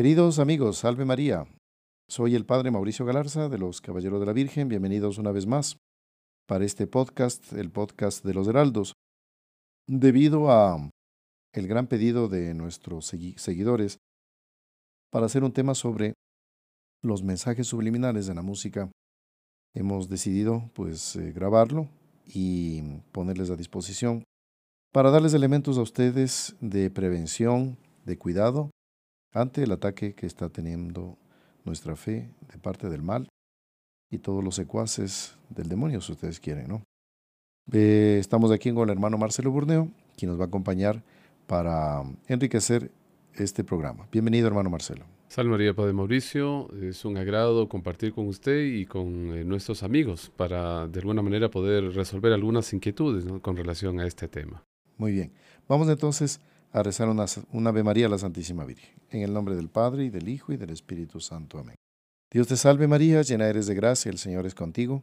Queridos amigos, salve María. Soy el Padre Mauricio Galarza de los Caballeros de la Virgen. Bienvenidos una vez más para este podcast, el podcast de los Heraldos. Debido a el gran pedido de nuestros seguidores para hacer un tema sobre los mensajes subliminales de la música, hemos decidido pues eh, grabarlo y ponerles a disposición para darles elementos a ustedes de prevención, de cuidado ante el ataque que está teniendo nuestra fe de parte del mal y todos los secuaces del demonio, si ustedes quieren, ¿no? Eh, estamos aquí con el hermano Marcelo Burneo, quien nos va a acompañar para enriquecer este programa. Bienvenido, hermano Marcelo. Salve María Padre Mauricio, es un agrado compartir con usted y con eh, nuestros amigos para de alguna manera poder resolver algunas inquietudes con relación a este tema. Muy bien, vamos entonces a rezar una, una Ave María a la Santísima Virgen, en el nombre del Padre y del Hijo y del Espíritu Santo. Amén. Dios te salve María, llena eres de gracia, el Señor es contigo,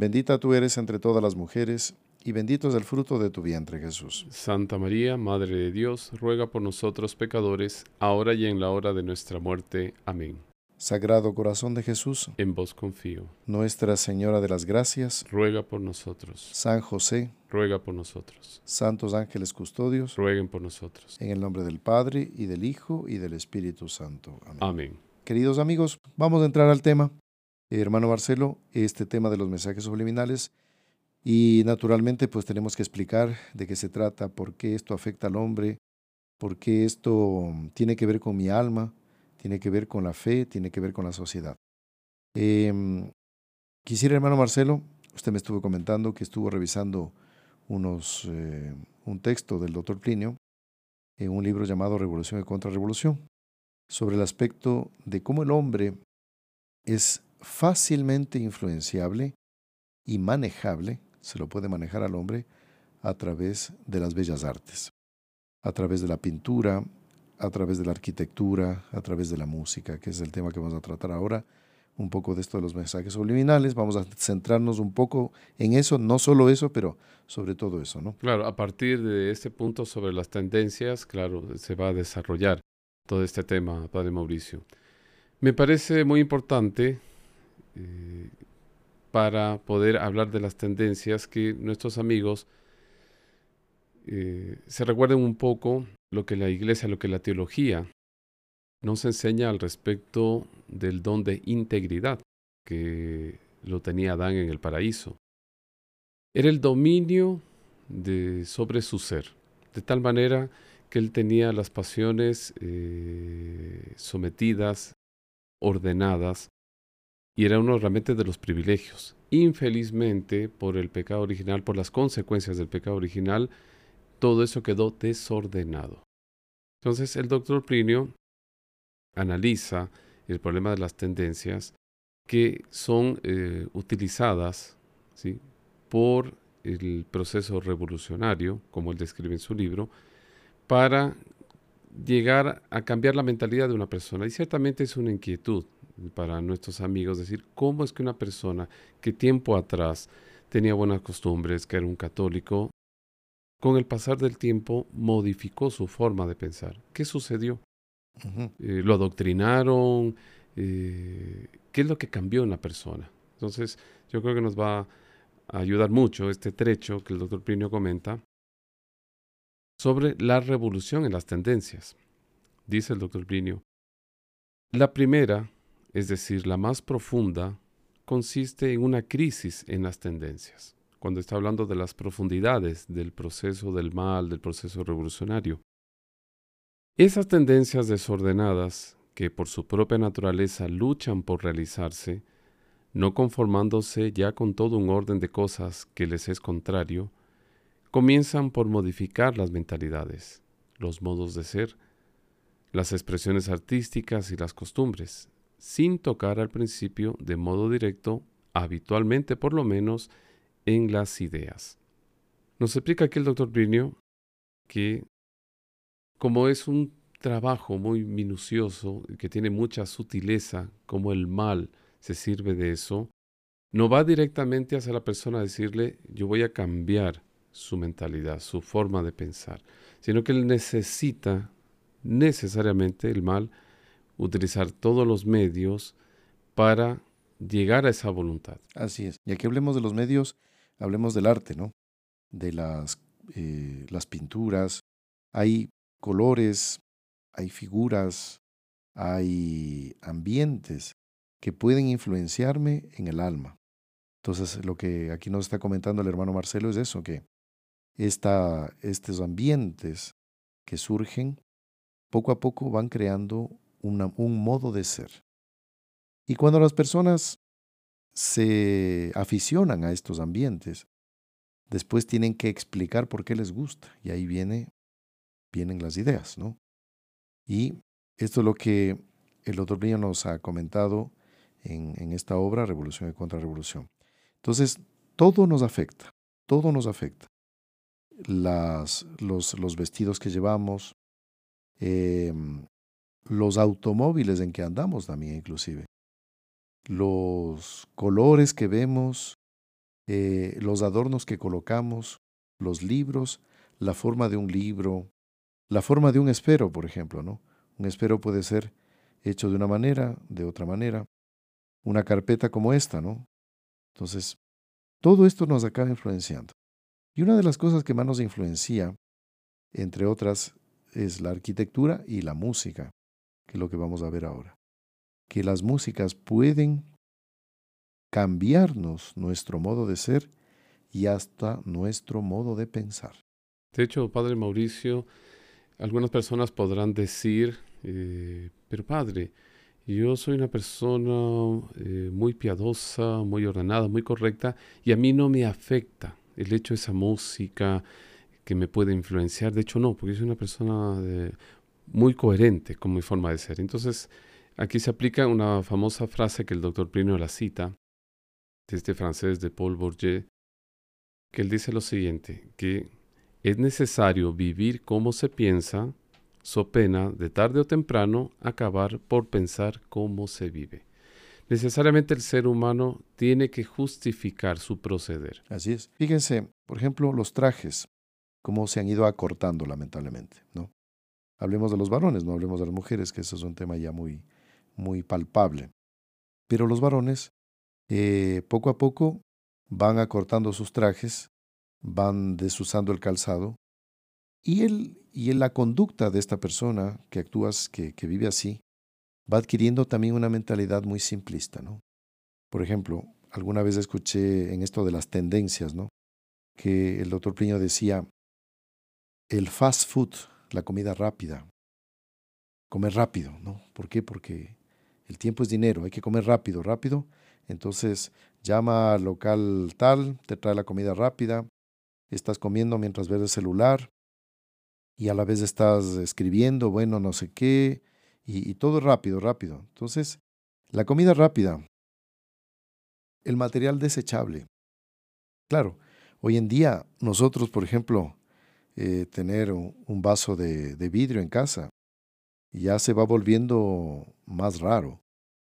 bendita tú eres entre todas las mujeres, y bendito es el fruto de tu vientre Jesús. Santa María, Madre de Dios, ruega por nosotros pecadores, ahora y en la hora de nuestra muerte. Amén. Sagrado Corazón de Jesús, en vos confío. Nuestra Señora de las Gracias, ruega por nosotros. San José, ruega por nosotros. Santos ángeles custodios, rueguen por nosotros. En el nombre del Padre, y del Hijo, y del Espíritu Santo. Amén. Amén. Queridos amigos, vamos a entrar al tema. hermano Marcelo, este tema de los mensajes subliminales. Y naturalmente, pues tenemos que explicar de qué se trata, por qué esto afecta al hombre, por qué esto tiene que ver con mi alma, tiene que ver con la fe, tiene que ver con la sociedad. Em, quisiera, hermano Marcelo, usted me estuvo comentando que estuvo revisando unos, eh, un texto del doctor Plinio en un libro llamado Revolución y Contrarrevolución, sobre el aspecto de cómo el hombre es fácilmente influenciable y manejable, se lo puede manejar al hombre a través de las bellas artes, a través de la pintura, a través de la arquitectura, a través de la música, que es el tema que vamos a tratar ahora, un poco de esto de los mensajes subliminales, vamos a centrarnos un poco en eso, no solo eso, pero sobre todo eso, ¿no? Claro, a partir de este punto sobre las tendencias, claro, se va a desarrollar todo este tema, Padre Mauricio. Me parece muy importante eh, para poder hablar de las tendencias que nuestros amigos eh, se recuerden un poco lo que la iglesia, lo que la teología nos enseña al respecto del don de integridad que lo tenía Adán en el paraíso. Era el dominio sobre su ser, de tal manera que él tenía las pasiones eh, sometidas, ordenadas, y era uno realmente de los privilegios. Infelizmente, por el pecado original, por las consecuencias del pecado original, todo eso quedó desordenado. Entonces el doctor Plinio analiza el problema de las tendencias que son eh, utilizadas ¿sí? por el proceso revolucionario, como él describe en su libro, para llegar a cambiar la mentalidad de una persona. Y ciertamente es una inquietud para nuestros amigos decir cómo es que una persona que tiempo atrás tenía buenas costumbres, que era un católico, con el pasar del tiempo modificó su forma de pensar. ¿Qué sucedió? Eh, ¿Lo adoctrinaron? Eh, ¿Qué es lo que cambió en la persona? Entonces, yo creo que nos va a ayudar mucho este trecho que el doctor Plinio comenta sobre la revolución en las tendencias. Dice el doctor Plinio, la primera, es decir, la más profunda, consiste en una crisis en las tendencias cuando está hablando de las profundidades del proceso del mal, del proceso revolucionario. Esas tendencias desordenadas, que por su propia naturaleza luchan por realizarse, no conformándose ya con todo un orden de cosas que les es contrario, comienzan por modificar las mentalidades, los modos de ser, las expresiones artísticas y las costumbres, sin tocar al principio de modo directo, habitualmente por lo menos, en las ideas. Nos explica aquí el doctor Brinio que como es un trabajo muy minucioso, que tiene mucha sutileza, como el mal se sirve de eso, no va directamente hacia la persona a decirle yo voy a cambiar su mentalidad, su forma de pensar, sino que él necesita necesariamente el mal utilizar todos los medios para llegar a esa voluntad. Así es. Y aquí hablemos de los medios, hablemos del arte, ¿no? De las, eh, las pinturas. Hay colores, hay figuras, hay ambientes que pueden influenciarme en el alma. Entonces, lo que aquí nos está comentando el hermano Marcelo es eso, que esta, estos ambientes que surgen, poco a poco van creando un modo de ser. Y cuando las personas se aficionan a estos ambientes, después tienen que explicar por qué les gusta. Y ahí viene, vienen las ideas, ¿no? Y esto es lo que el doctor Brillo nos ha comentado en, esta obra, Revolución y Contrarrevolución. Entonces, todo nos afecta, todo nos afecta. Las, los, los vestidos que llevamos, eh, los automóviles en que andamos también inclusive, los colores que vemos, eh, los adornos que colocamos, los libros, la forma de un libro, la forma de un espero, por ejemplo, ¿no? Un espero puede ser hecho de una manera, de otra manera, una carpeta como esta, ¿no? Entonces, todo esto nos acaba influenciando. Y una de las cosas que más nos influencia, entre otras, es la arquitectura y la música que es lo que vamos a ver ahora. Que las músicas pueden cambiarnos nuestro modo de ser y hasta nuestro modo de pensar. De hecho, Padre Mauricio, algunas personas podrán decir, eh, pero Padre, yo soy una persona eh, muy piadosa, muy ordenada, muy correcta, y a mí no me afecta el hecho de esa música que me puede influenciar. De hecho, no, porque soy una persona de, muy coherente con mi forma de ser. Entonces, aquí se aplica una famosa frase que el doctor Plinio la cita, de este francés de Paul Bourget, que él dice lo siguiente, que es necesario vivir como se piensa, so pena de tarde o temprano acabar por pensar cómo se vive. Necesariamente el ser humano tiene que justificar su proceder. Así es. Fíjense, por ejemplo, los trajes, cómo se han ido acortando lamentablemente, ¿no? Hablemos de los varones, no hablemos de las mujeres, que eso es un tema ya muy, muy palpable. Pero los varones, eh, poco a poco, van acortando sus trajes, van desusando el calzado, y, él, y la conducta de esta persona que actúa, que, que vive así, va adquiriendo también una mentalidad muy simplista, ¿no? Por ejemplo, alguna vez escuché en esto de las tendencias, ¿no? Que el doctor Priño decía, el fast food la comida rápida. Comer rápido, ¿no? ¿Por qué? Porque el tiempo es dinero, hay que comer rápido, rápido. Entonces llama al local tal, te trae la comida rápida, estás comiendo mientras ves el celular y a la vez estás escribiendo, bueno, no sé qué, y, y todo rápido, rápido. Entonces, la comida rápida, el material desechable. Claro, hoy en día nosotros, por ejemplo, eh, tener un, vaso de, de vidrio en casa. Ya se va volviendo más raro.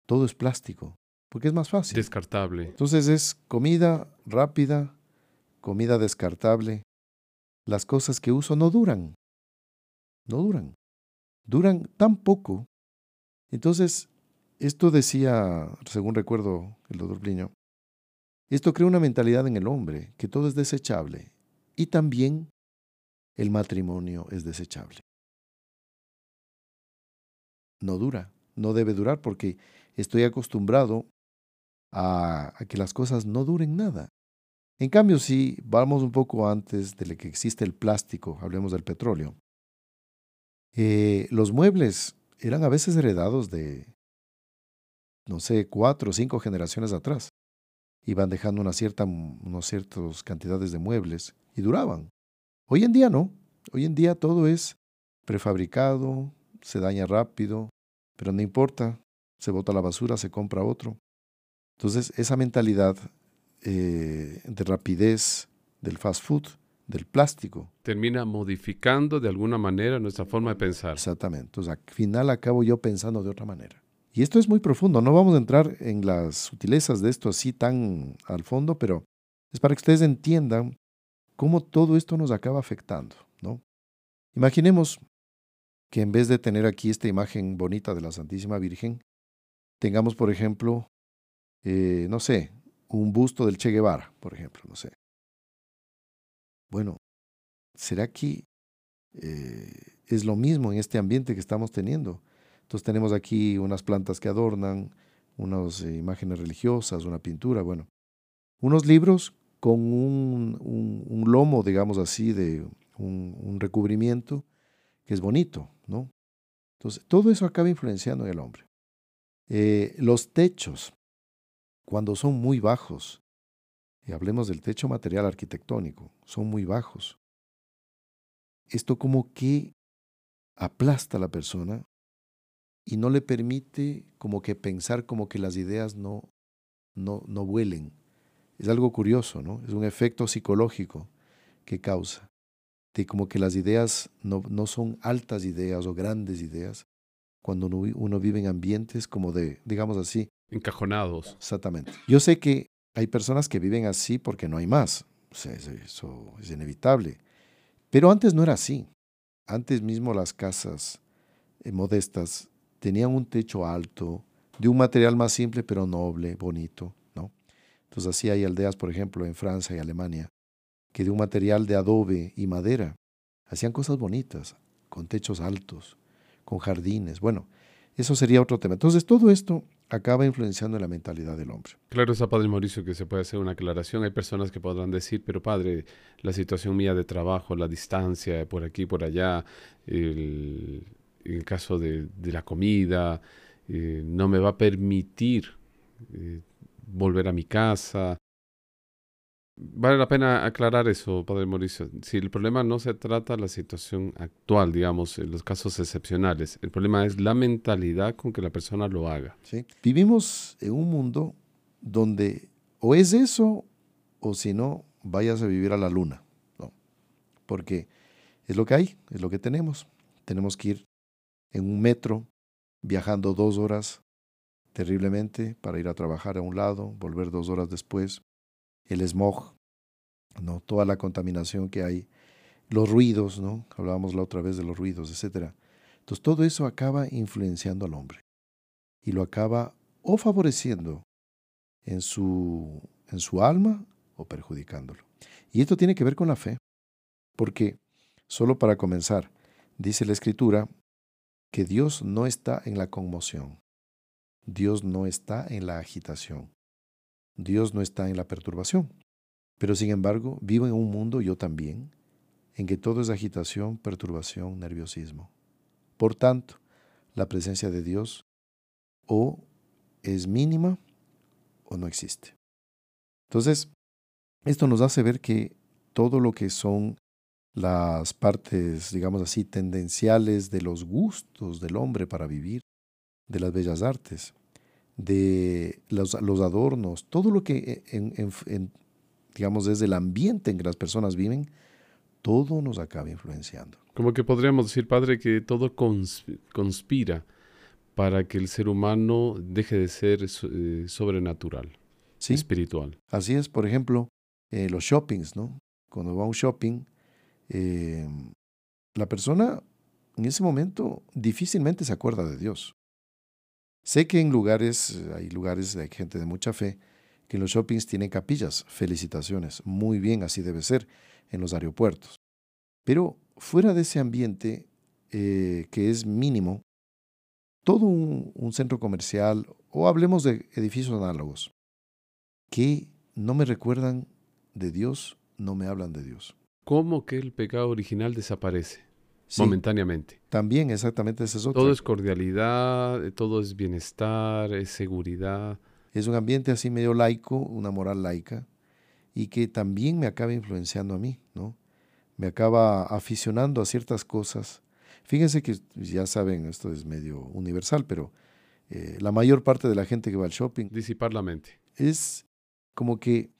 Todo es plástico, porque es más fácil. Descartable. Entonces es comida rápida, comida descartable. Las cosas que uso no duran. No duran. Duran tan poco. Entonces, esto decía, según recuerdo el doctor Pliño, esto crea una mentalidad en el hombre, que todo es desechable. Y también el matrimonio es desechable. No dura, no debe durar porque estoy acostumbrado a, que las cosas no duren nada. En cambio, si vamos un poco antes de que existe el plástico, hablemos del petróleo, eh, los muebles eran a veces heredados de, no sé, cuatro o cinco generaciones atrás. Iban dejando una cierta, unas ciertas cantidades de muebles y duraban. Hoy en día no. Hoy en día todo es prefabricado, se daña rápido, pero no importa, se bota la basura, se compra otro. Entonces, esa mentalidad eh, de rapidez del fast food, del plástico. Termina modificando de alguna manera nuestra forma de pensar. Exactamente. Entonces, al final acabo yo pensando de otra manera. Y esto es muy profundo. No vamos a entrar en las sutilezas de esto así tan al fondo, pero es para que ustedes entiendan cómo todo esto nos acaba afectando, ¿no? Imaginemos que en vez de tener aquí esta imagen bonita de la Santísima Virgen, tengamos, por ejemplo, eh, no sé, un busto del Che Guevara, por ejemplo, no sé. Bueno, ¿será que eh, es lo mismo en este ambiente que estamos teniendo? Entonces tenemos aquí unas plantas que adornan, unas eh, imágenes religiosas, una pintura, bueno, unos libros con un, lomo, digamos así, de un, recubrimiento que es bonito, ¿no? Entonces, todo eso acaba influenciando en el hombre. Eh, los techos, cuando son muy bajos, y hablemos del techo material arquitectónico, son muy bajos. Esto como que aplasta a la persona y no le permite como que pensar como que las ideas no, no, no vuelen. Es algo curioso, ¿no? Es un efecto psicológico que causa, de como que las ideas no, no son altas ideas o grandes ideas, cuando uno, vive en ambientes como de, digamos así. Encajonados. Exactamente. Yo sé que hay personas que viven así porque no hay más. eso es inevitable. Pero antes no era así. Antes mismo las casas eh, modestas tenían un techo alto, de un material más simple pero noble, bonito, ¿no? Entonces así hay aldeas, por ejemplo, en Francia y Alemania, que de un material de adobe y madera hacían cosas bonitas, con techos altos, con jardines. Bueno, eso sería otro tema. Entonces todo esto acaba influenciando en la mentalidad del hombre. Claro, está Padre Mauricio que se puede hacer una aclaración. Hay personas que podrán decir, pero Padre, la situación mía de trabajo, la distancia, por aquí, por allá, el, el caso de, la comida, eh, no me va a permitir eh, volver a mi casa. Vale la pena aclarar eso, Padre Mauricio. Si el problema no se trata de la situación actual, digamos, en los casos excepcionales, el problema es la mentalidad con que la persona lo haga. Vivimos en un mundo donde o es eso o si no, vayas a vivir a la luna. ¿no? Porque es lo que hay, es lo que tenemos. Tenemos que ir en un metro, viajando dos horas terriblemente para ir a trabajar a un lado, volver dos horas después, el smog, ¿no? toda la contaminación que hay, los ruidos, ¿no? hablábamos la otra vez de los ruidos, etc. Entonces todo eso acaba influenciando al hombre y lo acaba o favoreciendo en su, en su alma o perjudicándolo. Y esto tiene que ver con la fe, porque, solo para comenzar, dice la Escritura que Dios no está en la conmoción, Dios no está en la agitación, Dios no está en la perturbación. Pero sin embargo, vivo en un mundo, yo también, en que todo es agitación, perturbación, nerviosismo. Por tanto, la presencia de Dios o es mínima o no existe. Entonces, esto nos hace ver que todo lo que son las partes, digamos así, tendenciales de los gustos del hombre para vivir, de las bellas artes, de los, adornos, todo lo que, en, digamos, desde el ambiente en que las personas viven, todo nos acaba influenciando. Como que podríamos decir, Padre, que todo conspira para que el ser humano deje de ser eh, sobrenatural, espiritual. Así es, por ejemplo, eh, los shoppings, ¿no? Cuando va a un shopping, la persona en ese momento difícilmente se acuerda de Dios. Sé que en lugares, hay lugares de gente de mucha fe, que en los shoppings tienen capillas. Felicitaciones, muy bien, así debe ser en los aeropuertos. Pero fuera de ese ambiente, eh, que es mínimo, todo un centro comercial, o hablemos de edificios análogos, que no me recuerdan de Dios, no me hablan de Dios cómo que el pecado original desaparece momentáneamente. También, exactamente, ese es otro. Todo es cordialidad, eh, todo es bienestar, es seguridad. Es un ambiente así medio laico, una moral laica, y que también me acaba influenciando a mí, ¿no? Me acaba aficionando a ciertas cosas. Fíjense que ya saben, esto es medio universal, pero eh, la mayor parte de la gente que va al shopping... Disipar la mente. Es como que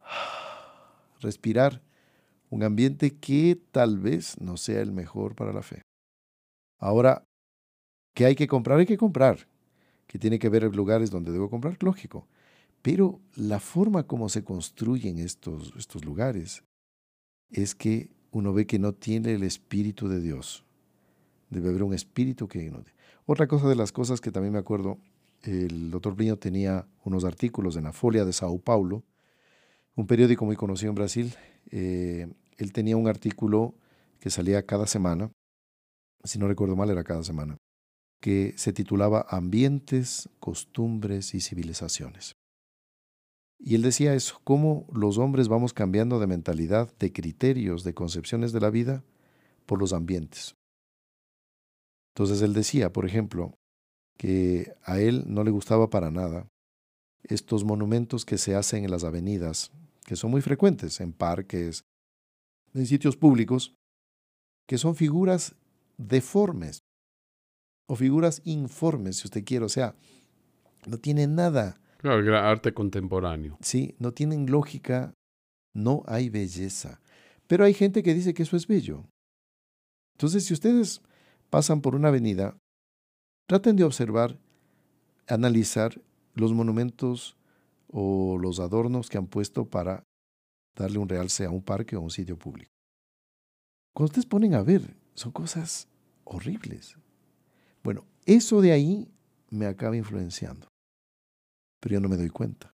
respirar un ambiente que tal vez no sea el mejor para la fe. Ahora, ¿qué hay que comprar? Hay que comprar. Que tiene que ver lugares donde debo comprar, lógico. Pero la forma como se construyen estos, estos lugares es que uno ve que no tiene el Espíritu de Dios. Debe haber un espíritu que inunde. Otra cosa de las cosas que también me acuerdo, el doctor Plinio tenía unos artículos en la Folia de Sao Paulo, un periódico muy conocido en Brasil. Eh, él tenía un artículo que salía cada semana, si no recuerdo mal era cada semana, que se titulaba Ambientes, Costumbres y Civilizaciones. Y él decía eso, cómo los hombres vamos cambiando de mentalidad, de criterios, de concepciones de la vida por los ambientes. Entonces él decía, por ejemplo, que a él no le gustaba para nada estos monumentos que se hacen en las avenidas, que son muy frecuentes en parques, en sitios públicos, que son figuras deformes o figuras informes, si usted quiere, o sea, no tienen nada. Claro, arte contemporáneo. Sí, no tienen lógica, no hay belleza. Pero hay gente que dice que eso es bello. Entonces, si ustedes pasan por una avenida, traten de observar, analizar los monumentos o los adornos que han puesto para darle un realce a un parque o un sitio público. Cuando ustedes ponen a ver, son cosas horribles. Bueno, eso de ahí me acaba influenciando, pero yo no me doy cuenta.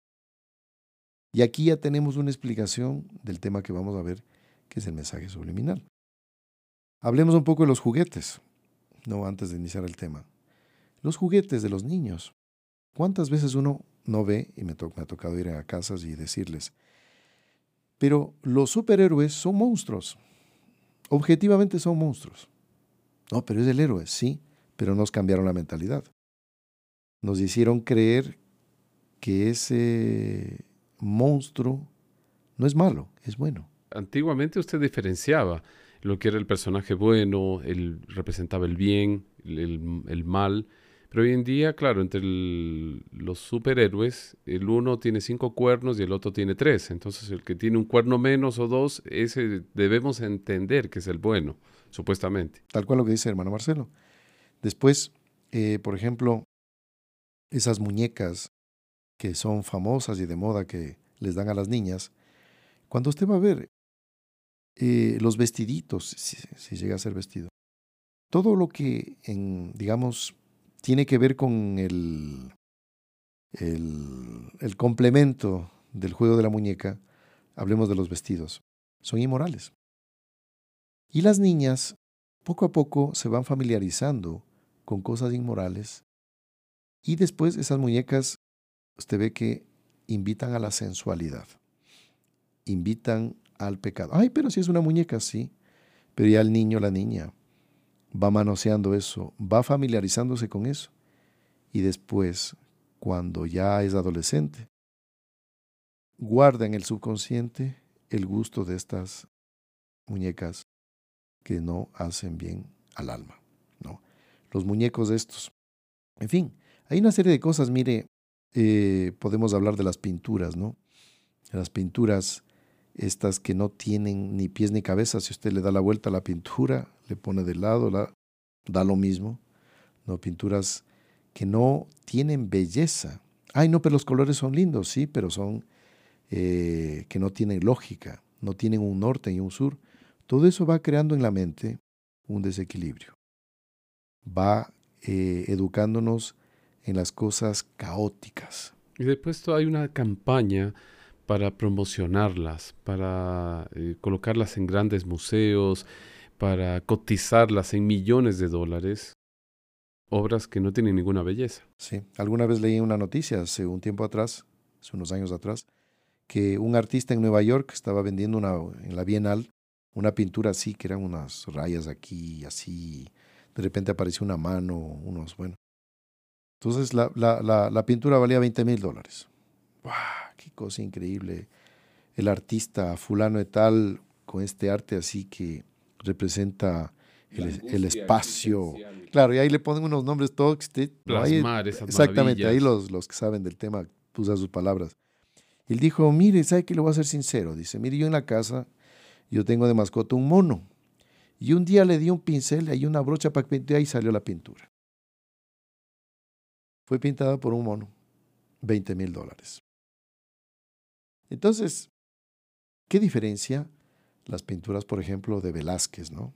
Y aquí ya tenemos una explicación del tema que vamos a ver, que es el mensaje subliminal. Hablemos un poco de los juguetes, no antes de iniciar el tema. Los juguetes de los niños. ¿Cuántas veces uno no ve, y me ha tocado ir a casas y decirles, pero los superhéroes son monstruos. Objetivamente son monstruos. No, pero es el héroe, sí, pero nos cambiaron la mentalidad. Nos hicieron creer que ese monstruo no es malo, es bueno. Antiguamente usted diferenciaba lo que era el personaje bueno, él representaba el bien, el mal, pero hoy en día, claro, entre los superhéroes, el uno tiene cinco cuernos y el otro tiene tres. Entonces, el que tiene un cuerno menos o dos, ese debemos entender que es el bueno, supuestamente. Tal cual lo que dice hermano Marcelo. Después, eh, por ejemplo, esas muñecas que son famosas y de moda que les dan a las niñas, cuando usted va a ver eh, los vestiditos, si, si, llega a ser vestido, todo lo que en, digamos, tiene que ver con el, el, complemento del juego de la muñeca, hablemos de los vestidos, son inmorales. Y las niñas poco a poco se van familiarizando con cosas inmorales y después esas muñecas, usted ve que invitan a la sensualidad, invitan al pecado. Ay, pero si es una muñeca, sí, pero ya el niño, la niña, va manoseando eso, va familiarizándose con eso. Y después, cuando ya es adolescente, guarda en el subconsciente el gusto de estas muñecas que no hacen bien al alma. ¿no? Los muñecos de estos. En fin, hay una serie de cosas, mire, eh, podemos hablar de las pinturas, ¿no? Las pinturas estas que no tienen ni pies ni cabeza, si usted le da la vuelta a la pintura, le pone de lado, la, da lo mismo. ¿no? Pinturas que no tienen belleza. Ay, no, pero los colores son lindos, sí, pero son eh, que no tienen lógica, no tienen un norte y un sur. Todo eso va creando en la mente un desequilibrio. Va eh, educándonos en las cosas caóticas. Y después hay una campaña para promocionarlas, para eh, colocarlas en grandes museos, para cotizarlas en millones de dólares, obras que no tienen ninguna belleza. Sí, alguna vez leí una noticia hace un tiempo atrás, hace unos años atrás, que un artista en Nueva York estaba vendiendo una, en la Bienal una pintura así, que eran unas rayas aquí, así, de repente apareció una mano, unos, bueno. Entonces la, la, la pintura valía 20 mil dólares. ¡Wow! ¡Qué cosa increíble! El artista fulano de tal, con este arte así que representa el, espacio. Claro, y ahí le ponen unos nombres todos. Plasmar Exactamente, ahí los, los que saben del tema usan sus palabras. Él dijo, mire, ¿sabe qué le voy a ser sincero? Dice, mire, yo en la casa, yo tengo de mascota un mono. Y un día le di un pincel y una brocha para pintar y salió la pintura. Fue pintada por un mono, 20 mil dólares. Entonces, ¿qué diferencia las pinturas, por ejemplo, de Velázquez, ¿no?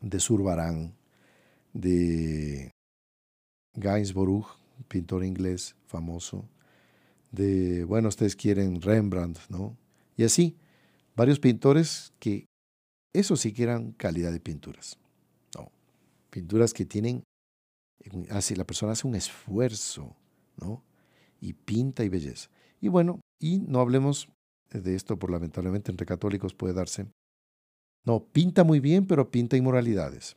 de Zurbarán, de Gainsborough, pintor inglés famoso, de, bueno, ustedes quieren Rembrandt, ¿no? Y así, varios pintores que eso sí que eran calidad de pinturas. No, pinturas que tienen, hace, la persona hace un esfuerzo, ¿no? Y pinta y belleza. Y bueno, y no hablemos de esto, por lamentablemente entre católicos puede darse. No, pinta muy bien, pero pinta inmoralidades.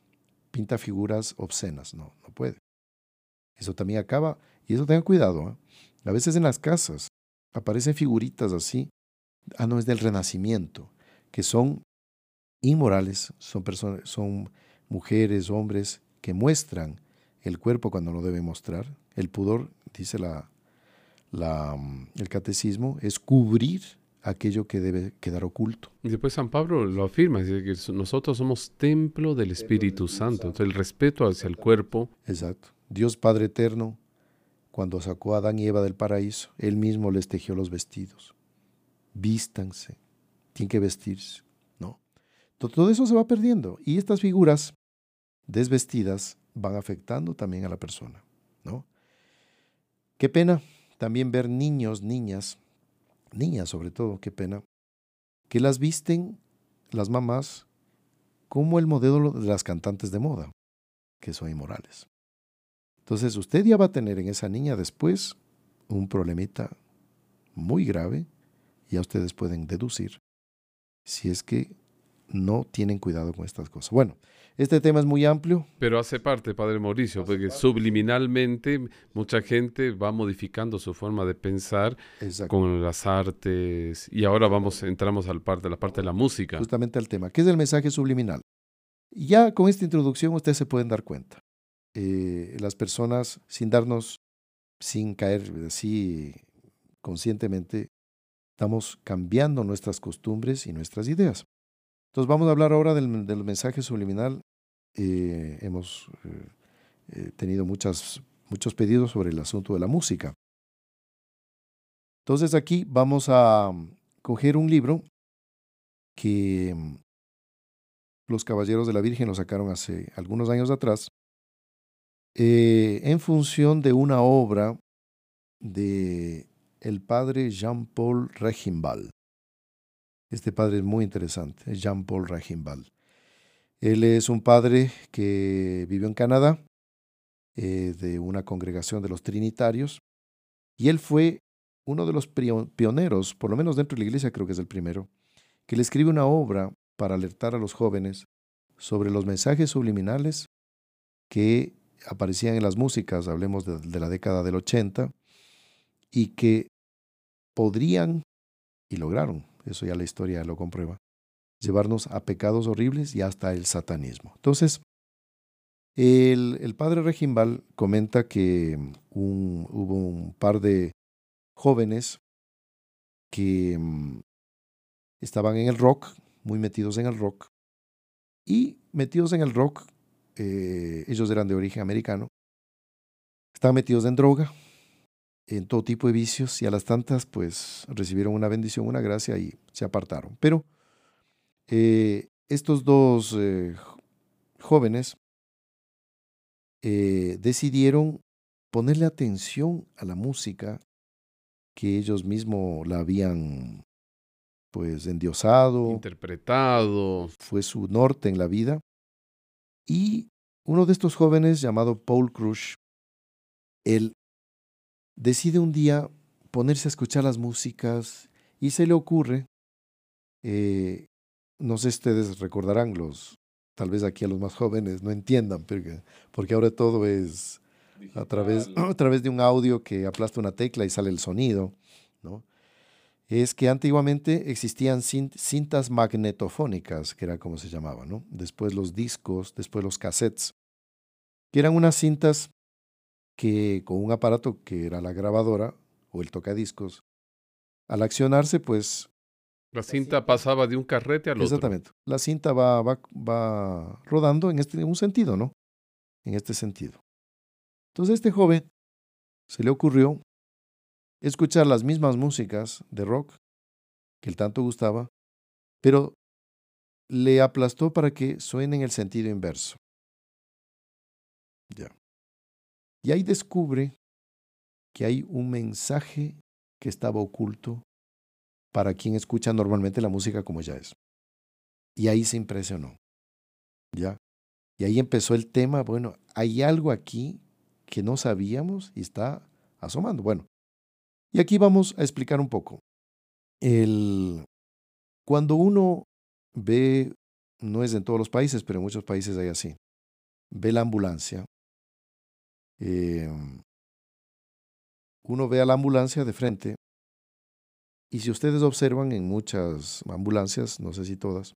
Pinta figuras obscenas. No, no puede. Eso también acaba, y eso tengan cuidado. ¿eh? A veces en las casas aparecen figuritas así. Ah, no, es del renacimiento, que son inmorales, son, personas, son mujeres, hombres que muestran el cuerpo cuando no deben mostrar. El pudor, dice la, la, el catecismo, es cubrir aquello que debe quedar oculto. Y después San Pablo lo afirma, dice que nosotros somos templo del Espíritu Santo. Entonces el respeto hacia el cuerpo. Exacto. Dios Padre Eterno, cuando sacó a Adán y Eva del paraíso, Él mismo les tejió los vestidos. Vístanse, tienen que vestirse. ¿no? Todo eso se va perdiendo. Y estas figuras desvestidas van afectando también a la persona. ¿no? Qué pena también ver niños, niñas, niñas sobre todo, qué pena, que las visten las mamás como el modelo de las cantantes de moda, que son inmorales. Entonces usted ya va a tener en esa niña después un problemita muy grave, ya ustedes pueden deducir si es que no tienen cuidado con estas cosas. Bueno, este tema es muy amplio. Pero hace parte, Padre Mauricio, porque subliminalmente mucha gente va modificando su forma de pensar con las artes y ahora vamos entramos al parte, la parte de la música. Justamente al tema, ¿qué es el mensaje subliminal? Ya con esta introducción ustedes se pueden dar cuenta. Eh, las personas, sin darnos, sin caer así conscientemente, estamos cambiando nuestras costumbres y nuestras ideas. Entonces vamos a hablar ahora del, mensaje subliminal. Eh, hemos eh, eh, tenido muchas, muchos pedidos sobre el asunto de la música. Entonces aquí vamos a mm, coger un libro que mm, los Caballeros de la Virgen lo sacaron hace algunos años atrás, en función de una obra de el padre Jean-Paul Regimbal. Este padre es muy interesante, es Jean-Paul Rajimbal. Él es un padre que vivió en Canadá, eh, de una congregación de los Trinitarios, y él fue uno de los pioneros, por lo menos dentro de la iglesia creo que es el primero, que le escribe una obra para alertar a los jóvenes sobre los mensajes subliminales que aparecían en las músicas, hablemos de, de la década del 80, y que podrían, y lograron, eso ya la historia lo comprueba, llevarnos a pecados horribles y hasta el satanismo. Entonces, el, padre Regimbal comenta que hubo un par de jóvenes que mm, estaban en el rock, muy metidos en el rock, y metidos en el rock, eh, ellos eran de origen americano, estaban metidos en droga, en todo tipo de vicios y a las tantas pues recibieron una bendición, una gracia y se apartaron. Pero eh, estos dos eh, jóvenes eh, decidieron ponerle atención a la música que ellos mismos la habían pues endiosado, interpretado, fue su norte en la vida. Y uno de estos jóvenes llamado Paul Crush, él decide un día ponerse a escuchar las músicas y se le ocurre, eh, no sé si ustedes recordarán, los, tal vez aquí a los más jóvenes no entiendan, porque, porque ahora todo es a través, a través de un audio que aplasta una tecla y sale el sonido, ¿no? Es que antiguamente existían cintas magnetofónicas, que era como se llamaba, ¿no? Después los discos, después los cassettes, que eran unas cintas que con un aparato que era la grabadora o el tocadiscos, al accionarse, pues... La cinta pasaba de un carrete al otro. Exactamente. La cinta va, va, va rodando en, este, en un sentido, ¿no? En este sentido. Entonces este joven se le ocurrió escuchar las mismas músicas de rock que él tanto gustaba, pero le aplastó para que suene en el sentido inverso. Ya. Y ahí descubre que hay un mensaje que estaba oculto para quien escucha normalmente la música como ya es. Y ahí se impresionó. ¿Ya? Y ahí empezó el tema, bueno, hay algo aquí que no sabíamos y está asomando. Bueno, y aquí vamos a explicar un poco. El, cuando uno ve, no es en todos los países, pero en muchos países hay así, ve la ambulancia, em, uno ve a la ambulancia de frente y si ustedes observan en muchas ambulancias, no sé si todas,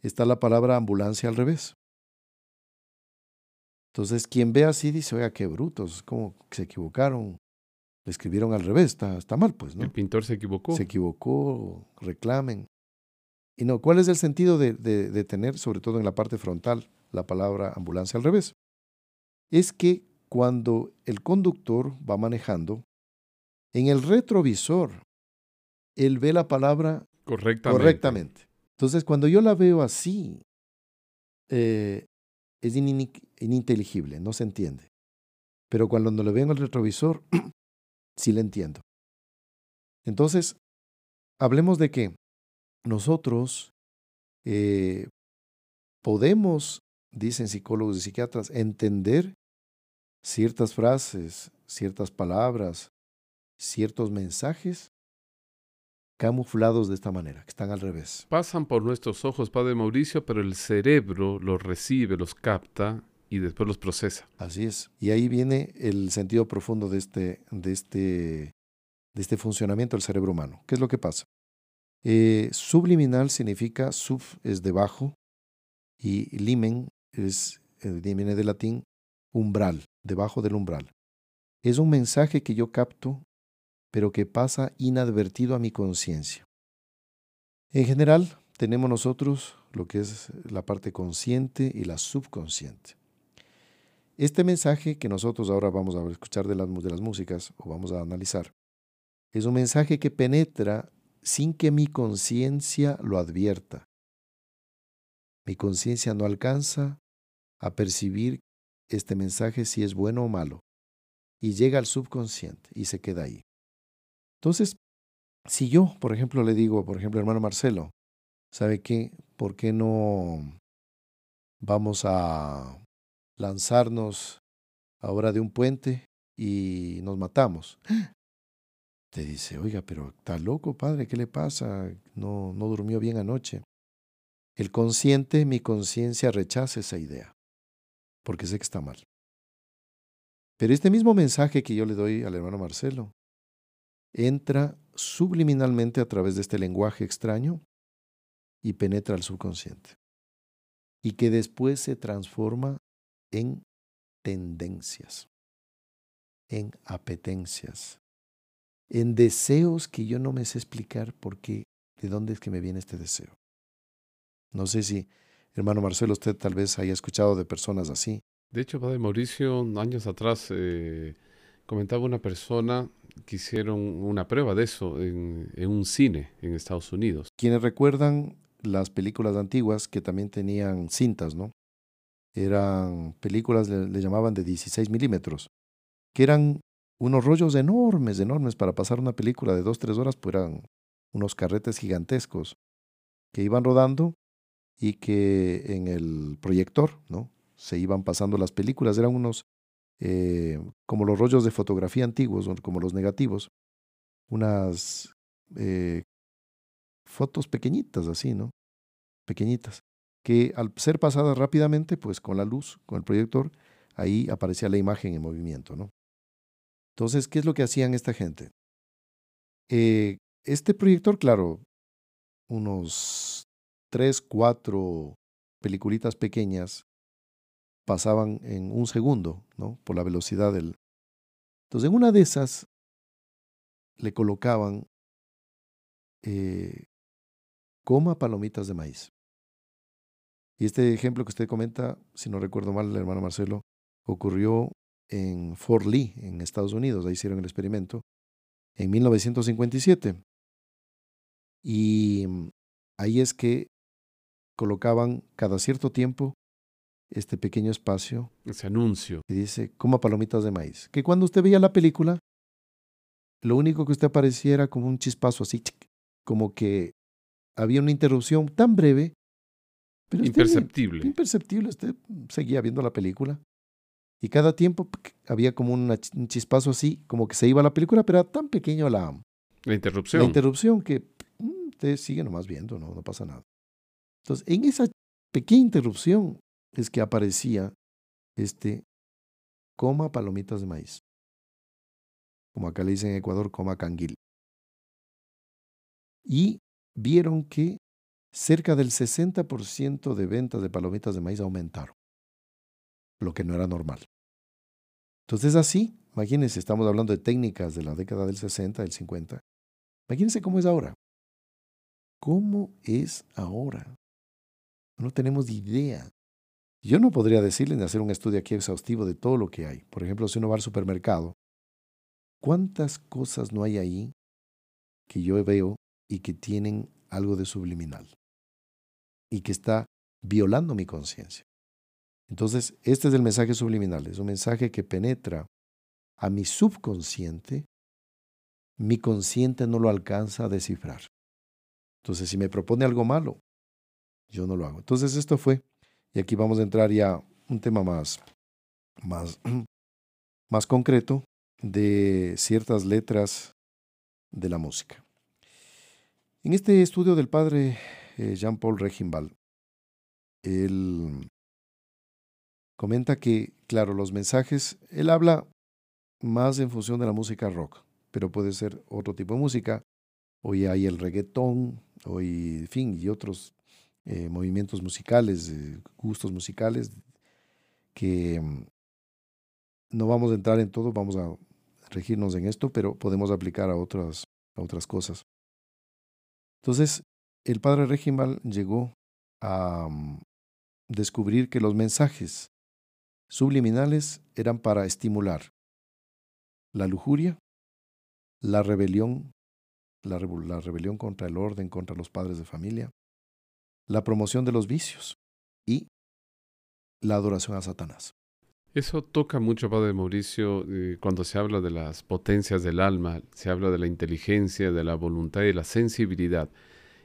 está la palabra ambulancia al revés. Entonces, quien ve así dice, oiga, qué brutos, como se equivocaron, le escribieron al revés, está, está mal, pues, ¿no? El pintor se equivocó. Se equivocó, reclamen. Y no, ¿cuál es el sentido de, de tener, sobre todo en la parte frontal, la palabra ambulancia al revés? Es que cuando el conductor va manejando, en el retrovisor, él ve la palabra correctamente. correctamente. Entonces, cuando yo la veo así, eh, es ininteligible, no se entiende. Pero cuando lo veo en el retrovisor, sí le entiendo. Entonces, hablemos de que nosotros eh, podemos, dicen psicólogos y psiquiatras, entender ciertas frases, ciertas palabras, ciertos mensajes camuflados de esta manera, que están al revés. Pasan por nuestros ojos, Padre Mauricio, pero el cerebro los recibe, los capta y después los procesa. Así es. Y ahí viene el sentido profundo de este, de este, de este funcionamiento del cerebro humano. ¿Qué es lo que pasa? Eh, subliminal significa sub es debajo y limen es, eh, viene de latín, umbral, debajo del umbral. Es un mensaje que yo capto pero que pasa inadvertido a mi conciencia. En general, tenemos nosotros lo que es la parte consciente y la subconsciente. Este mensaje que nosotros ahora vamos a escuchar de las, de las músicas o vamos a analizar, es un mensaje que penetra sin que mi conciencia lo advierta. Mi conciencia no alcanza a percibir este mensaje si es bueno o malo, y llega al subconsciente y se queda ahí. Entonces, si yo, por ejemplo, le digo, por ejemplo, hermano Marcelo, ¿sabe qué? ¿Por qué no vamos a lanzarnos ahora de un puente y nos matamos? Te dice, oiga, pero está loco, padre, ¿qué le pasa? No, no durmió bien anoche. El consciente, mi conciencia rechaza esa idea, porque sé que está mal. Pero este mismo mensaje que yo le doy al hermano Marcelo, entra subliminalmente a través de este lenguaje extraño y penetra al subconsciente. Y que después se transforma en tendencias, en apetencias, en deseos que yo no me sé explicar por qué, de dónde es que me viene este deseo. No sé si, hermano Marcelo, usted tal vez haya escuchado de personas así. De hecho, Padre Mauricio, años atrás eh, comentaba una persona que hicieron una prueba de eso en, un cine en Estados Unidos. Quienes recuerdan las películas antiguas que también tenían cintas, ¿no? Eran películas, le, llamaban de 16 milímetros, que eran unos rollos enormes, enormes para pasar una película de dos, tres horas, pues eran unos carretes gigantescos que iban rodando y que en el proyector, ¿no? Se iban pasando las películas, eran unos eh, como los rollos de fotografía antiguos, como los negativos, unas eh, fotos pequeñitas así, ¿no? Pequeñitas, que al ser pasadas rápidamente, pues con la luz, con el proyector, ahí aparecía la imagen en movimiento, ¿no? Entonces, ¿qué es lo que hacían esta gente? Eh, este proyector, claro, unos tres, cuatro peliculitas pequeñas pasaban en un segundo, ¿no? Por la velocidad del... Entonces, en una de esas le colocaban eh, coma palomitas de maíz. Y este ejemplo que usted comenta, si no recuerdo mal, el hermano Marcelo, ocurrió en Fort Lee, en Estados Unidos. Ahí hicieron el experimento en 1957. Y ahí es que colocaban cada cierto tiempo este pequeño espacio. Ese anuncio. Que dice, coma palomitas de maíz. Que cuando usted veía la película, lo único que usted aparecía era como un chispazo así, como que había una interrupción tan breve. Pero imperceptible. imperceptible. Usted seguía viendo la película. Y cada tiempo había como un chispazo así, como que se iba la película, pero era tan pequeño la, la interrupción. La interrupción que usted sigue nomás viendo, no, no pasa nada. Entonces, en esa pequeña interrupción es que aparecía este coma palomitas de maíz. Como acá le dicen en Ecuador, coma canguil. Y vieron que cerca del 60% de ventas de palomitas de maíz aumentaron, lo que no era normal. Entonces así, imagínense, estamos hablando de técnicas de la década del 60, del 50. Imagínense cómo es ahora. ¿Cómo es ahora? No tenemos idea. Yo no podría decirle ni hacer un estudio aquí exhaustivo de todo lo que hay. Por ejemplo, si uno va al supermercado, ¿cuántas cosas no hay ahí que yo veo y que tienen algo de subliminal? Y que está violando mi conciencia. Entonces, este es el mensaje subliminal. Es un mensaje que penetra a mi subconsciente. Mi consciente no lo alcanza a descifrar. Entonces, si me propone algo malo, yo no lo hago. Entonces, esto fue y aquí vamos a entrar ya a un tema más, más, más concreto de ciertas letras de la música. En este estudio del padre eh, Jean-Paul Regimbal, él comenta que, claro, los mensajes, él habla más en función de la música rock, pero puede ser otro tipo de música. Hoy hay el reggaetón, hoy, en fin, y otros eh, movimientos musicales, gustos musicales, que mm, no vamos a entrar en todo, vamos a regirnos en esto, pero podemos aplicar a otras, a otras cosas. Entonces, el padre Regimal llegó a mm, descubrir que los mensajes subliminales eran para estimular la lujuria, la rebelión, la, rebelión contra el orden, contra los padres de familia, la promoción de los vicios y la adoración a Satanás. Eso toca mucho, Padre Mauricio, eh, cuando se habla de las potencias del alma, se habla de la inteligencia, de la voluntad y de la sensibilidad.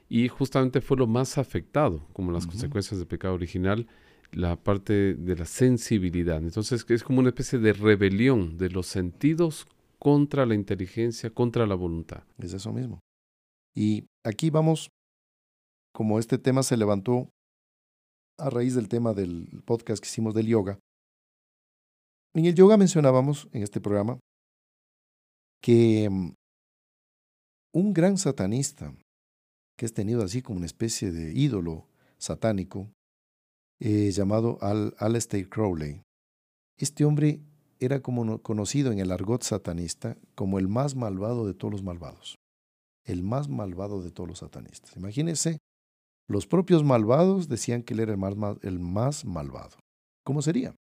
Y justamente fue lo más afectado, como las consecuencias del pecado original, la parte de la sensibilidad. Entonces es como una especie de rebelión de los sentidos contra la inteligencia, contra la voluntad. Es eso mismo. Y aquí vamos como este tema se levantó a raíz del tema del podcast que hicimos del yoga, en el yoga mencionábamos en este programa que mm, un gran satanista, que es tenido así como una especie de ídolo satánico, eh, llamado Al Aleister Crowley, este hombre era como conocido en el argot satanista como el más malvado de todos los malvados. El más malvado de todos los satanistas. Imagínense los propios malvados decían que él era el más, malvado. ¿Cómo sería?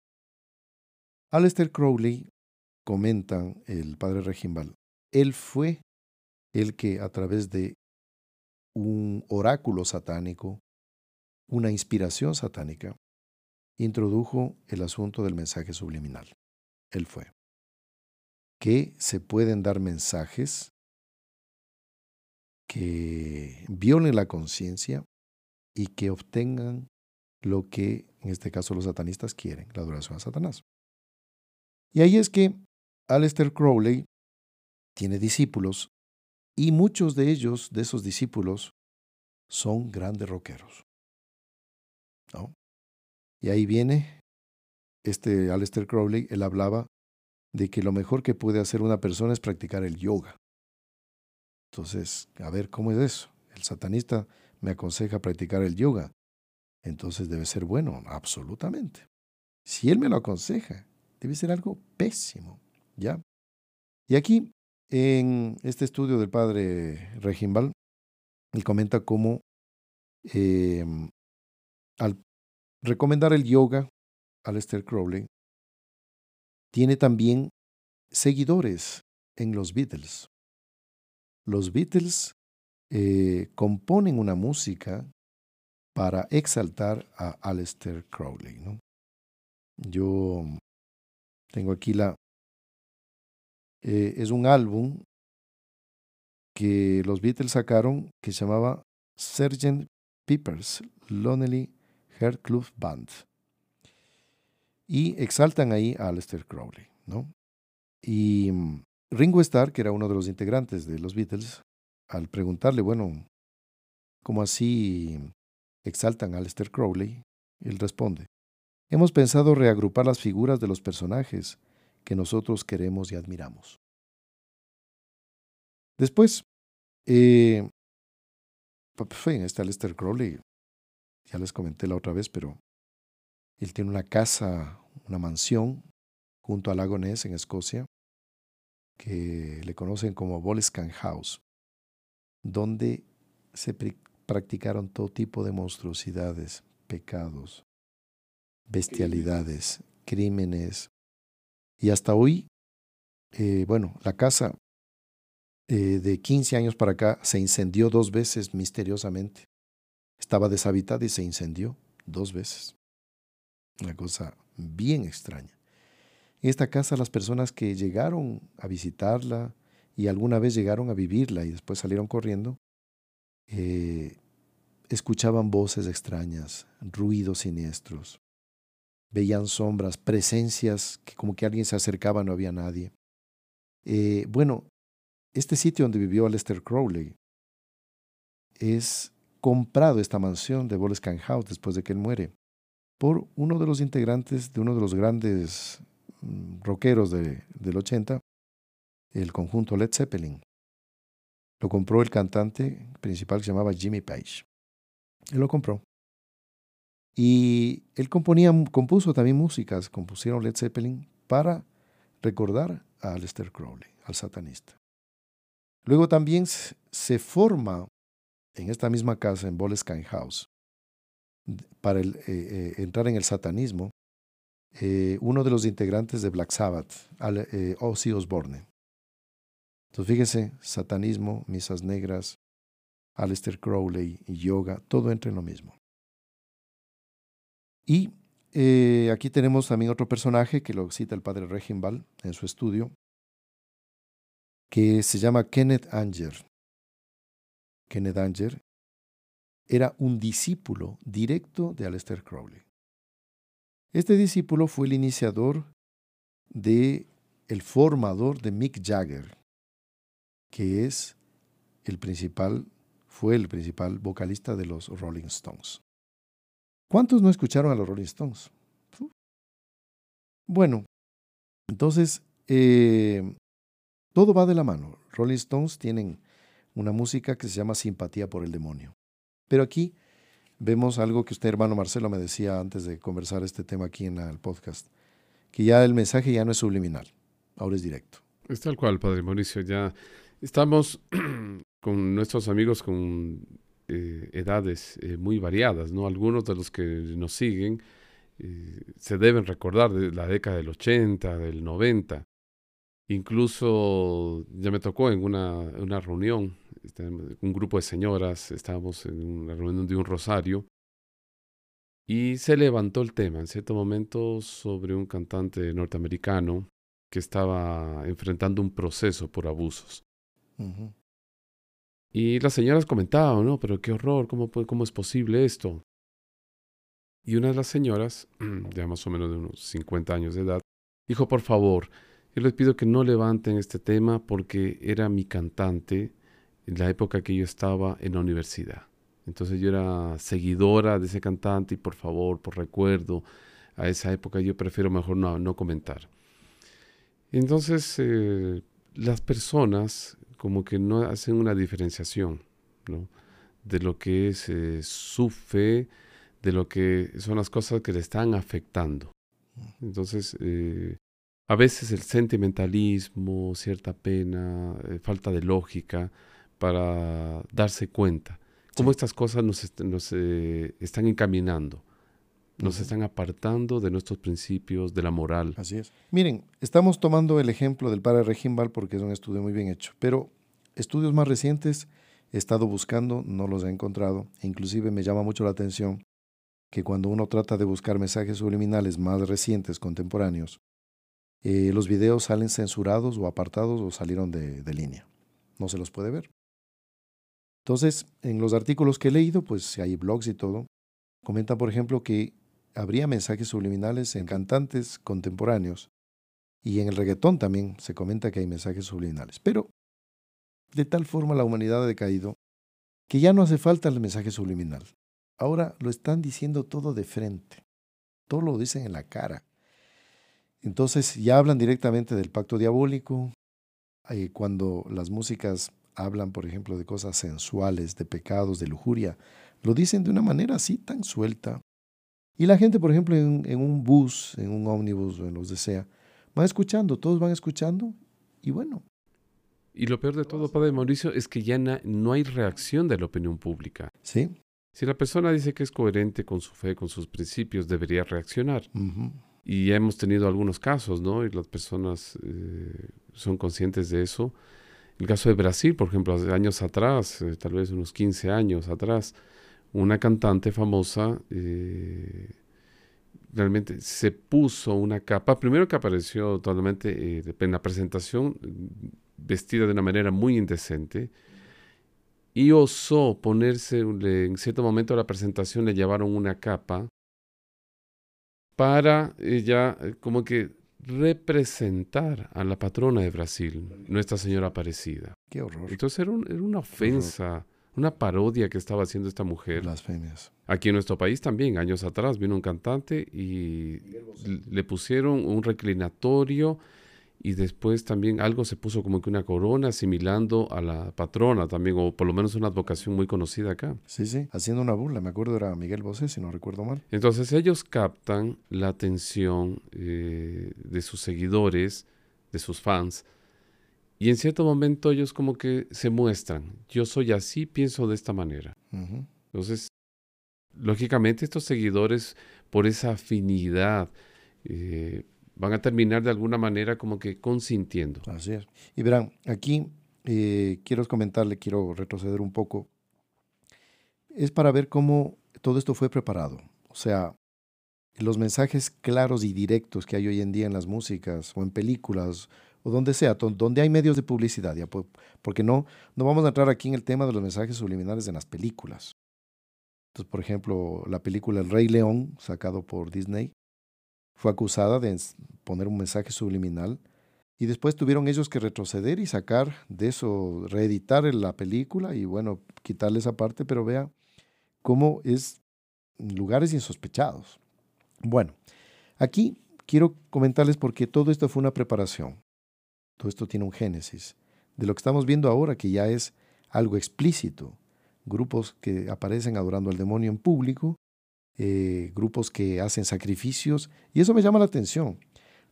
Aleister Crowley, comentan el padre Regimbal, él fue el que a través de un oráculo satánico, una inspiración satánica, introdujo el asunto del mensaje subliminal. Él fue. Que se pueden dar mensajes que violen la conciencia y que obtengan lo que en este caso los satanistas quieren, la adoración a Satanás. Y ahí es que Aleister Crowley tiene discípulos y muchos de ellos, de esos discípulos, son grandes rockeros. Y ahí viene este Aleister Crowley, él hablaba de que lo mejor que puede hacer una persona es practicar el yoga. Entonces, a ver, ¿cómo es eso? El satanista me aconseja practicar el yoga, entonces debe ser bueno, absolutamente. Si él me lo aconseja, debe ser algo pésimo, ¿ya? Y aquí, en este estudio del padre Regimbal, él comenta cómo em, al recomendar el yoga a Lester Crowley, tiene también seguidores en los Beatles. Los Beatles eh, componen una música para exaltar a Aleister Crowley. Yo tengo aquí la... Eh, es un álbum que los Beatles sacaron que se llamaba Sgt. Pepper's Lonely Heart Club Band. Y exaltan ahí a Aleister Crowley, ¿no? Y mm, Ringo Starr, que era uno de los integrantes de los Beatles, al preguntarle, bueno, ¿cómo así exaltan a Aleister Crowley? Él responde, hemos pensado reagrupar las figuras de los personajes que nosotros queremos y admiramos. Después, eh, en este Aleister Crowley, ya les comenté la otra vez, pero él tiene una casa, una mansión junto al lago Ness en Escocia, que le conocen como Bolescan House, donde se practicaron todo tipo de monstruosidades, pecados, bestialidades, crímenes. Y hasta hoy, eh, bueno, la casa eh, de 15 años para acá se incendió dos veces misteriosamente. Estaba deshabitada y se incendió dos veces. Una cosa bien extraña. En esta casa las personas que llegaron a visitarla y alguna vez llegaron a vivirla y después salieron corriendo, eh, escuchaban voces extrañas, ruidos siniestros, veían sombras, presencias que como que alguien se acercaba, no había nadie. Eh, bueno, este sitio donde vivió Aleister Crowley es comprado esta mansión de Boleskine House después de que él muere por uno de los integrantes de uno de los grandes mm, rockeros de, del 80, el conjunto Led Zeppelin. Lo compró el cantante principal que se llamaba Jimmy Page. Él lo compró. Y él componía, compuso también músicas, compusieron Led Zeppelin para recordar a Aleister Crowley, al satanista. Luego también se forma en esta misma casa, en Boleskine House, para eh, eh, entrar en el satanismo, eh, uno de los integrantes de Black Sabbath, Ozzy Osbourne. Entonces fíjese, satanismo, misas negras, Aleister Crowley yoga, todo entra en lo mismo. Y aquí tenemos también otro personaje que lo cita el padre Regimbal en su estudio, que se llama Kenneth Anger. Kenneth Anger era un discípulo directo de Aleister Crowley. Este discípulo fue el iniciador de el formador de Mick Jagger, que es el principal fue el principal vocalista de los Rolling Stones. ¿Cuántos no escucharon a los Rolling Stones? Bueno, entonces eh, todo va de la mano. Rolling Stones tienen una música que se llama Simpatía por el Demonio. Pero aquí vemos algo que usted, hermano Marcelo, me decía antes de conversar este tema aquí en el podcast, que ya el mensaje ya no es subliminal, ahora es directo. Es tal cual, Padre Mauricio. Ya estamos con nuestros amigos con eh, edades eh, muy variadas, ¿no? Algunos de los que nos siguen eh, se deben recordar de la década del 80, del 90. Incluso ya me tocó en una, una reunión, este, un grupo de señoras, estábamos en una reunión de un rosario, y se levantó el tema en cierto momento sobre un cantante norteamericano que estaba enfrentando un proceso por abusos. Y las señoras comentaban, ¿no? Pero qué horror, ¿cómo, ¿cómo es posible esto? Y una de las señoras, ya más o menos de unos 50 años de edad, dijo, por favor, yo les pido que no levanten este tema porque era mi cantante en la época que yo estaba en la universidad. Entonces yo era seguidora de ese cantante y por favor, por recuerdo a esa época, yo prefiero mejor no, no comentar. Entonces eh, las personas como que no hacen una diferenciación de lo que es eh, su fe, de lo que son las cosas que le están afectando. Entonces, eh, a veces el sentimentalismo, cierta pena, eh, falta de lógica para darse cuenta cómo estas cosas nos, eh, están encaminando, nos están apartando de nuestros principios, de la moral. Así es. Miren, estamos tomando el ejemplo del padre Regimbal porque es un estudio muy bien hecho, pero estudios más recientes he estado buscando, no los he encontrado, e inclusive me llama mucho la atención que cuando uno trata de buscar mensajes subliminales más recientes, contemporáneos, eh, los videos salen censurados o apartados o salieron de, de línea. No se los puede ver. Entonces, en los artículos que he leído, pues hay blogs y todo, comenta, por ejemplo, que habría mensajes subliminales en cantantes contemporáneos y en el reggaetón también se comenta que hay mensajes subliminales. Pero de tal forma la humanidad ha decaído que ya no hace falta el mensaje subliminal. Ahora lo están diciendo todo de frente. Todo lo dicen en la cara. Entonces ya hablan directamente del pacto diabólico. Eh, cuando las músicas hablan, por ejemplo, de cosas sensuales, de pecados, de lujuria, lo dicen de una manera así tan suelta. Y la gente, por ejemplo, en, en un bus, en un ómnibus o en los desea, van escuchando, todos van escuchando y bueno, y lo peor de todo, Padre Mauricio, es que ya no hay reacción de la opinión pública. Sí. Si la persona dice que es coherente con su fe, con sus principios, debería reaccionar. Y ya hemos tenido algunos casos, ¿no? Y las personas eh, son conscientes de eso. El caso de Brasil, por ejemplo, hace años atrás, eh, tal vez unos 15 años atrás, una cantante famosa eh, realmente se puso una capa, primero que apareció totalmente en la presentación vestida de una manera muy indecente y osó ponerse, en cierto momento de la presentación le llevaron una capa para ella eh, como que representar a la patrona de Brasil, Nuestra Señora Aparecida. Qué horror. Entonces era, una ofensa, una parodia que estaba haciendo esta mujer. Blasfemias. Aquí en nuestro país también, años atrás, vino un cantante y le pusieron un reclinatorio y después también algo se puso como que una corona asimilando a la patrona también, o por lo menos una advocación muy conocida acá. Sí, sí, haciendo una burla, me acuerdo era Miguel Bosé, si no recuerdo mal. Entonces ellos captan la atención eh, de sus seguidores, de sus fans, y en cierto momento ellos como que se muestran, yo soy así, pienso de esta manera. Entonces, lógicamente estos seguidores, por esa afinidad, eh, van a terminar de alguna manera como que consintiendo. Así es. Y verán, aquí eh, quiero comentarle, quiero retroceder un poco. Es para ver cómo todo esto fue preparado. O sea, los mensajes claros y directos que hay hoy en día en las músicas o en películas o donde sea, donde hay medios de publicidad, ya, porque no, no vamos a entrar aquí en el tema de los mensajes subliminales en las películas. Entonces, por ejemplo, la película El Rey León, sacado por Disney, fue acusada de poner un mensaje subliminal y después tuvieron ellos que retroceder y sacar de eso, reeditar la película y bueno, quitarle esa parte, pero vea cómo es lugares insospechados. Bueno, aquí quiero comentarles porque todo esto fue una preparación, todo esto tiene un génesis de lo que estamos viendo ahora, que ya es algo explícito, grupos que aparecen adorando al demonio en público eh, grupos que hacen sacrificios, y eso me llama la atención.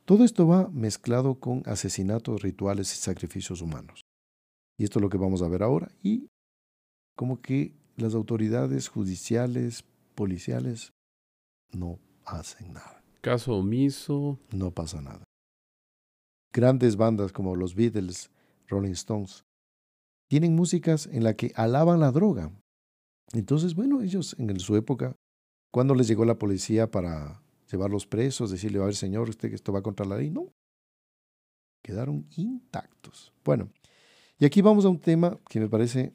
Todo esto va mezclado con asesinatos, rituales y sacrificios humanos. Y esto es lo que vamos a ver ahora. Y como que las autoridades judiciales, policiales, no hacen nada. Caso omiso. No pasa nada. Grandes bandas como los Beatles, Rolling Stones, tienen músicas en la que alaban la droga. Entonces, bueno, ellos en su época ¿Cuándo les llegó la policía para llevarlos presos, decirle, a ver, señor, usted que esto va contra la ley? No. Quedaron intactos. Bueno, y aquí vamos a un tema que me parece,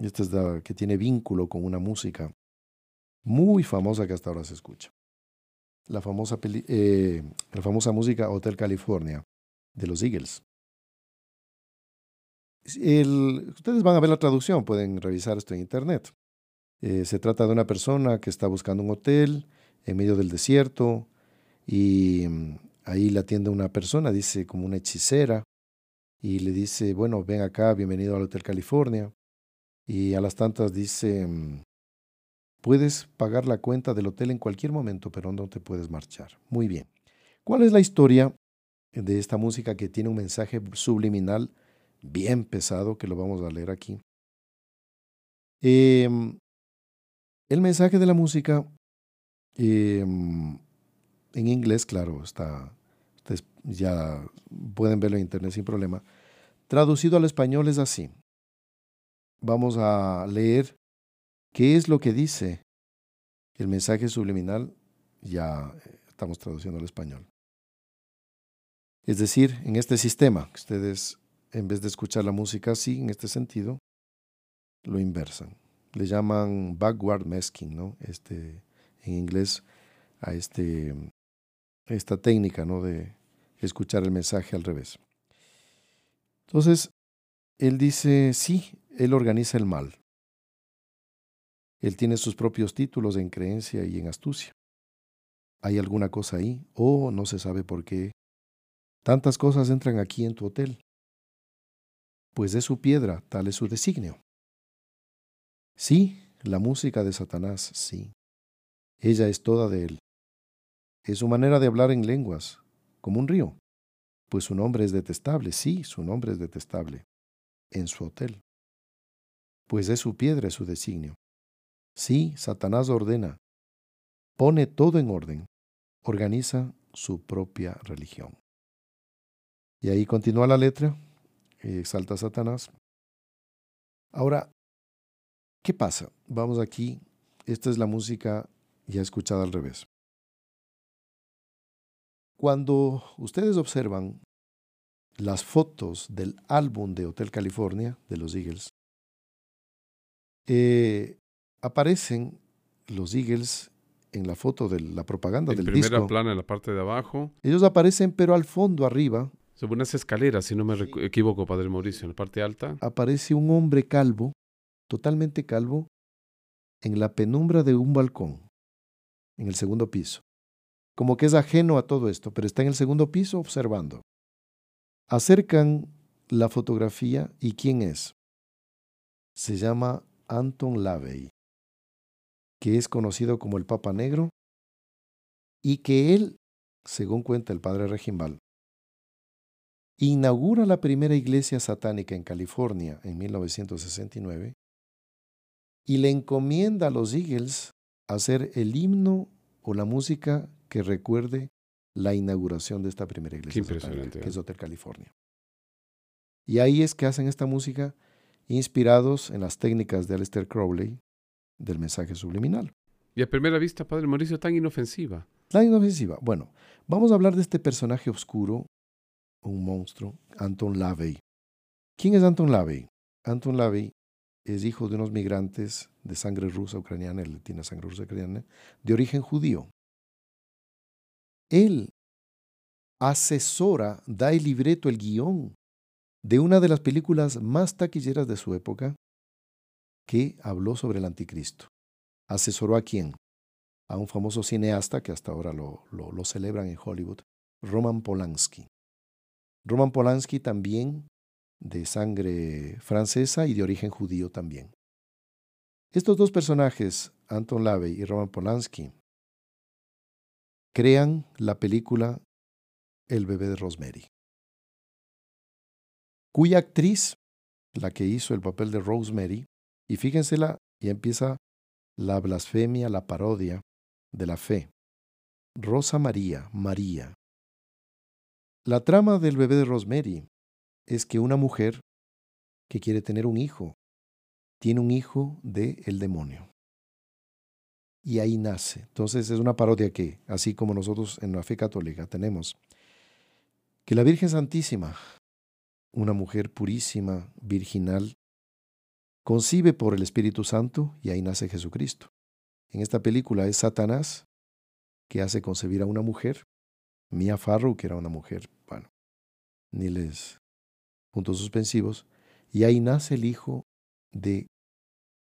este es que tiene vínculo con una música muy famosa que hasta ahora se escucha. La famosa, eh, la famosa música Hotel California de los Eagles. ustedes van a ver la traducción, pueden revisar esto en internet. Eh, se trata de una persona que está buscando un hotel en medio del desierto y mm, ahí la atiende una persona, dice como una hechicera, y le dice, bueno, ven acá, bienvenido al Hotel California. Y a las tantas dice, mm, puedes pagar la cuenta del hotel en cualquier momento, pero no te puedes marchar. Muy bien. ¿Cuál es la historia de esta música que tiene un mensaje subliminal bien pesado, que lo vamos a leer aquí? Eh, el mensaje de la música, em, en inglés, claro, está, ustedes ya pueden verlo en internet sin problema. Traducido al español es así. Vamos a leer qué es lo que dice El mensaje subliminal ya eh, estamos traduciendo al español. Es decir, en este sistema, ustedes en vez de escuchar la música así, en este sentido, lo inversan. Le llaman backward masking, ¿no? Este, en inglés, a este, esta técnica, ¿no? De escuchar el mensaje al revés. Entonces, él dice, sí, él organiza el mal. Él tiene sus propios títulos en creencia y en astucia. ¿Hay alguna cosa ahí? O no se sabe por qué. Tantas cosas entran aquí en tu hotel. Pues de su piedra, tal es su designio. Sí, la música de Satanás, sí. Ella es toda de él. Es su manera de hablar en lenguas, como un río. Pues su nombre es detestable, sí, su nombre es detestable. En su hotel. Pues de su piedra es su designio. Sí, Satanás ordena, pone todo en orden, organiza su propia religión. Y ahí continúa la letra, exalta a Satanás. Ahora, ¿qué pasa? Vamos aquí, esta es la música ya escuchada al revés. Cuando ustedes observan las fotos del álbum de Hotel California de los Eagles, eh, aparecen los Eagles en la foto de la propaganda del primera disco. plana en la parte de abajo. Ellos aparecen, pero al fondo, arriba, Sobre unas escaleras, si no me equivoco, Padre Mauricio, en la parte alta. aparece un hombre calvo, totalmente calvo, en la penumbra de un balcón, en el segundo piso. Como que es ajeno a todo esto, pero está en el segundo piso observando. Acercan la fotografía y ¿quién es? Se llama Anton Lavey, que es conocido como el Papa Negro y que él, según cuenta el padre Regimbal, inaugura la primera iglesia satánica en California en 1969 y le encomienda a los Eagles hacer el himno o la música que recuerde la inauguración de esta primera iglesia satánica, que ¿eh? es Hotel California. Y ahí es que hacen esta música inspirados en las técnicas de Aleister Crowley del mensaje subliminal. Y a primera vista, Padre Mauricio, tan inofensiva. La inofensiva. Bueno, vamos a hablar de este personaje oscuro, un monstruo, Anton Lavey. ¿Quién es Anton Lavey? Anton Lavey es hijo de unos migrantes de sangre rusa ucraniana, él tiene sangre rusa ucraniana, de origen judío. Él asesora, da el libreto, el guion de una de las películas más taquilleras de su época que habló sobre el anticristo. ¿Asesoró a quién? A un famoso cineasta que hasta ahora lo, lo, lo celebran en Hollywood, Roman Polanski. Roman Polanski también de sangre francesa y de origen judío también. Estos dos personajes, Anton Lavey y Roman Polanski, crean la película El bebé de Rosemary, cuya actriz, la que hizo el papel de Rosemary, y fíjensela, y empieza la blasfemia, la parodia de la fe. Rosa María, María. La trama del bebé de Rosemary es que una mujer que quiere tener un hijo tiene un hijo del el demonio. Y ahí nace. Entonces es una parodia que, así como nosotros en la fe católica tenemos, que la Virgen Santísima, una mujer purísima, virginal, concibe por el Espíritu Santo y ahí nace Jesucristo. En esta película es Satanás que hace concebir a una mujer, Mia Farrow, que era una mujer, bueno, ni les puntos suspensivos, y ahí nace el hijo de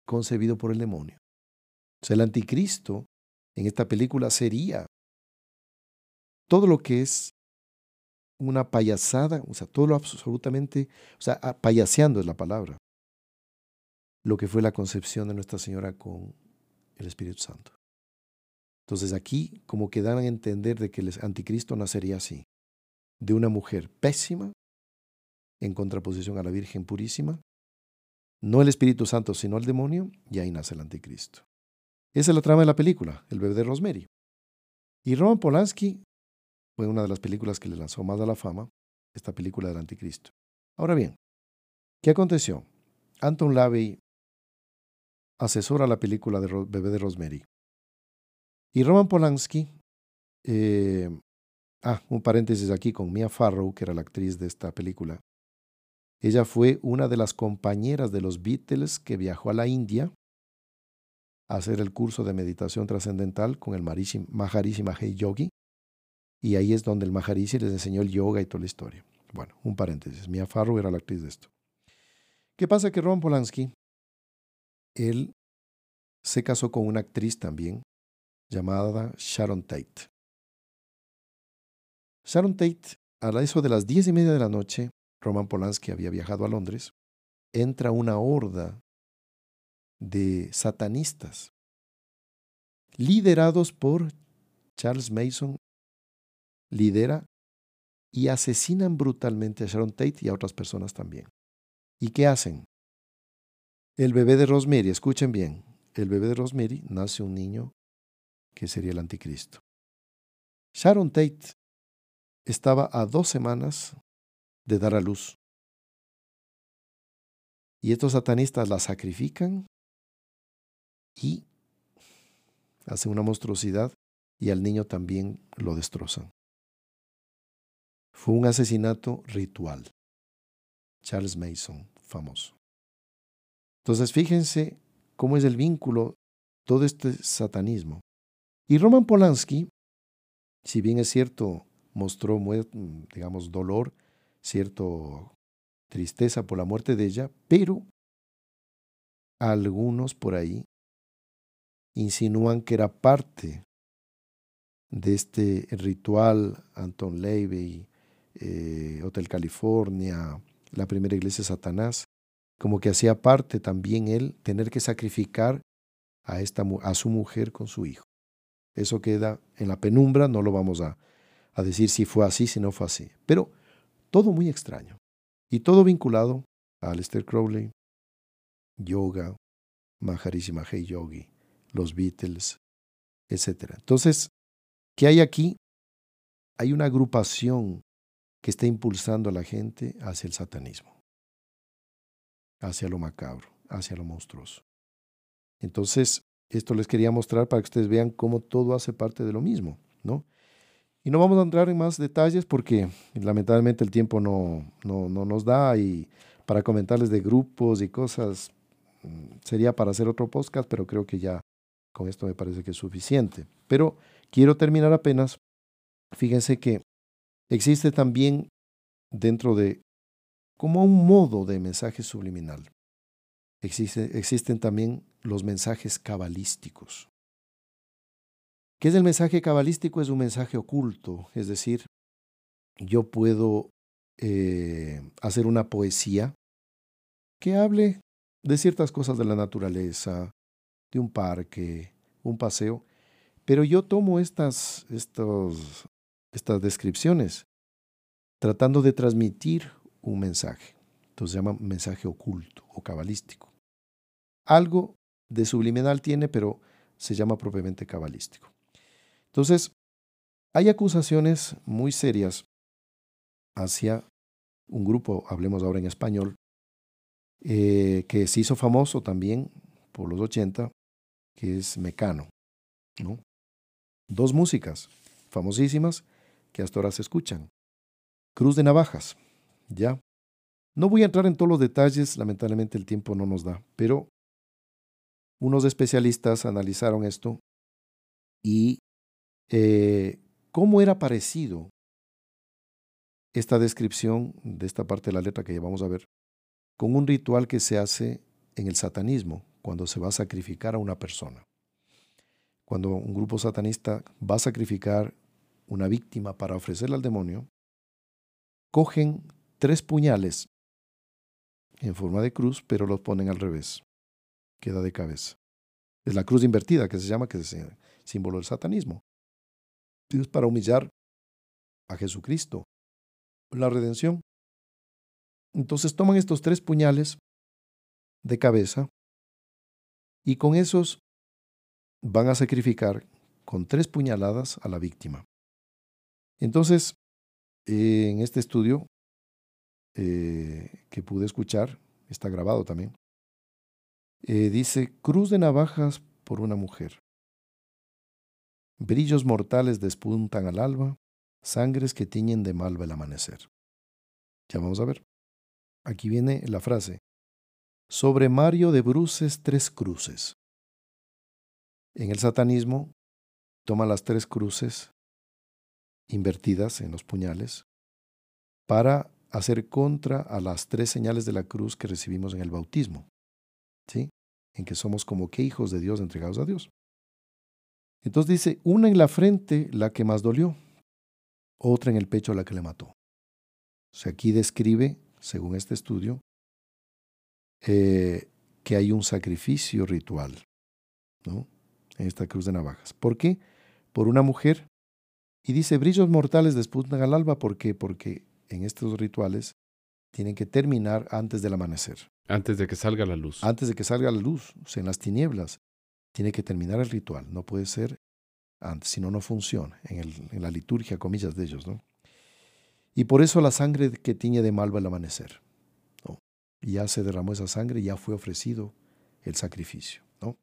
concebido por el demonio. O sea, el anticristo en esta película sería todo lo que es una payasada, o sea, todo lo absolutamente, o sea, payaseando es la palabra, lo que fue la concepción de Nuestra Señora con el Espíritu Santo. Entonces aquí como que dan a entender de que el anticristo nacería así, de una mujer pésima, en contraposición a la Virgen purísima, no el Espíritu Santo, sino el demonio, y ahí nace el anticristo. Esa es la trama de la película, El bebé de Rosemary. Y Roman Polanski fue una de las películas que le lanzó más a la fama, esta película del anticristo. Ahora bien, ¿qué aconteció? Anton Lavey asesora la película de Bebé de Rosemary. Y Roman Polanski, eh, ah, un paréntesis aquí con Mia Farrow, que era la actriz de esta película. Ella fue una de las compañeras de los Beatles que viajó a la India a hacer el curso de meditación trascendental con el Maharishi Mahesh Yogi. Y ahí es donde el Maharishi les enseñó el yoga y toda la historia. Bueno, un paréntesis. Mia Farrow era la actriz de esto. ¿Qué pasa? Que Roman Polanski, él se casó con una actriz también llamada Sharon Tate. Sharon Tate, a eso de las diez y media de la noche, Roman Polanski había viajado a Londres, entra una horda de satanistas, liderados por Charles Mason, lidera y asesinan brutalmente a Sharon Tate y a otras personas también. ¿Y qué hacen? El bebé de Rosemary, escuchen bien, el bebé de Rosemary nace un niño que sería el anticristo. Sharon Tate estaba a dos semanas de dar a luz. Y estos satanistas la sacrifican y hacen una monstruosidad y al niño también lo destrozan. Fue un asesinato ritual. Charles Mason, famoso. Entonces fíjense cómo es el vínculo todo este satanismo. Y Roman Polanski, si bien es cierto, mostró, digamos, dolor, cierto tristeza por la muerte de ella, pero algunos por ahí insinúan que era parte de este ritual Anton Levy, eh, Hotel California, la primera iglesia de Satanás, como que hacía parte también él tener que sacrificar a, esta, a su mujer con su hijo. Eso queda en la penumbra, no lo vamos a, a decir si fue así, si no fue así. Pero todo muy extraño. Y todo vinculado a Aleister Crowley, yoga, Maharishi Mahesh Yogi, los Beatles, etc. Entonces, ¿qué hay aquí? Hay una agrupación que está impulsando a la gente hacia el satanismo, hacia lo macabro, hacia lo monstruoso. Entonces, esto les quería mostrar para que ustedes vean cómo todo hace parte de lo mismo, ¿no? Y no vamos a entrar en más detalles porque lamentablemente el tiempo no, no, no nos da y para comentarles de grupos y cosas mm, sería para hacer otro podcast, pero creo que ya con esto me parece que es suficiente. Pero quiero terminar apenas. Fíjense que Existe también dentro de como un modo de mensaje subliminal. existen también los mensajes cabalísticos. ¿Qué es el mensaje cabalístico? Es un mensaje oculto, es decir, yo puedo eh, hacer una poesía que hable de ciertas cosas de la naturaleza, de un parque, un paseo, pero yo tomo estas, estos estas descripciones, tratando de transmitir un mensaje. Entonces se llama mensaje oculto o cabalístico. Algo de subliminal tiene, pero se llama propiamente cabalístico. Entonces, hay acusaciones muy serias hacia un grupo, hablemos ahora en español, eh, que se hizo famoso también por los 80, que es Mecano. ¿no? Dos músicas famosísimas que hasta ahora se escuchan. Cruz de navajas, ya. No voy a entrar en todos los detalles, lamentablemente el tiempo no nos da, pero unos especialistas analizaron esto y eh, cómo era parecido esta descripción de esta parte de la letra que llevamos a ver con un ritual que se hace en el satanismo, cuando se va a sacrificar a una persona. Cuando un grupo satanista va a sacrificar una víctima para ofrecerle al demonio, cogen tres puñales en forma de cruz, pero los ponen al revés. Queda de cabeza. Es la cruz invertida que se llama, que es el símbolo del satanismo. Es para humillar a Jesucristo, la redención. Entonces toman estos tres puñales de cabeza y con esos van a sacrificar con tres puñaladas a la víctima. Entonces, en este estudio eh, que pude escuchar, está grabado también, eh, dice cruz de navajas por una mujer. brillos mortales despuntan al alba, sangres que tiñen de malva el amanecer. Ya vamos a ver. Aquí viene la frase. Sobre Mario de Bruces tres cruces. En el satanismo toma las tres cruces invertidas en los puñales para hacer contra a las tres señales de la cruz que recibimos en el bautismo, ¿sí? En que somos como que hijos de Dios entregados a Dios. Entonces dice, una en la frente la que más dolió, otra en el pecho la que le mató. O sea, aquí describe, según este estudio, eh, que hay un sacrificio ritual, ¿no? En esta cruz de navajas. ¿Por qué? Por una mujer. Y dice, brillos mortales despuntan al alba. ¿Por qué? Porque en estos rituales tienen que terminar antes del amanecer. Antes de que salga la luz. Antes de que salga la luz, en las tinieblas, tiene que terminar el ritual. No puede ser antes, si no, no funciona en la liturgia, comillas de ellos, ¿no? Y por eso la sangre que tiñe de malva el amanecer. ¿no? ya se derramó esa sangre, ya fue ofrecido el sacrificio. ¿no?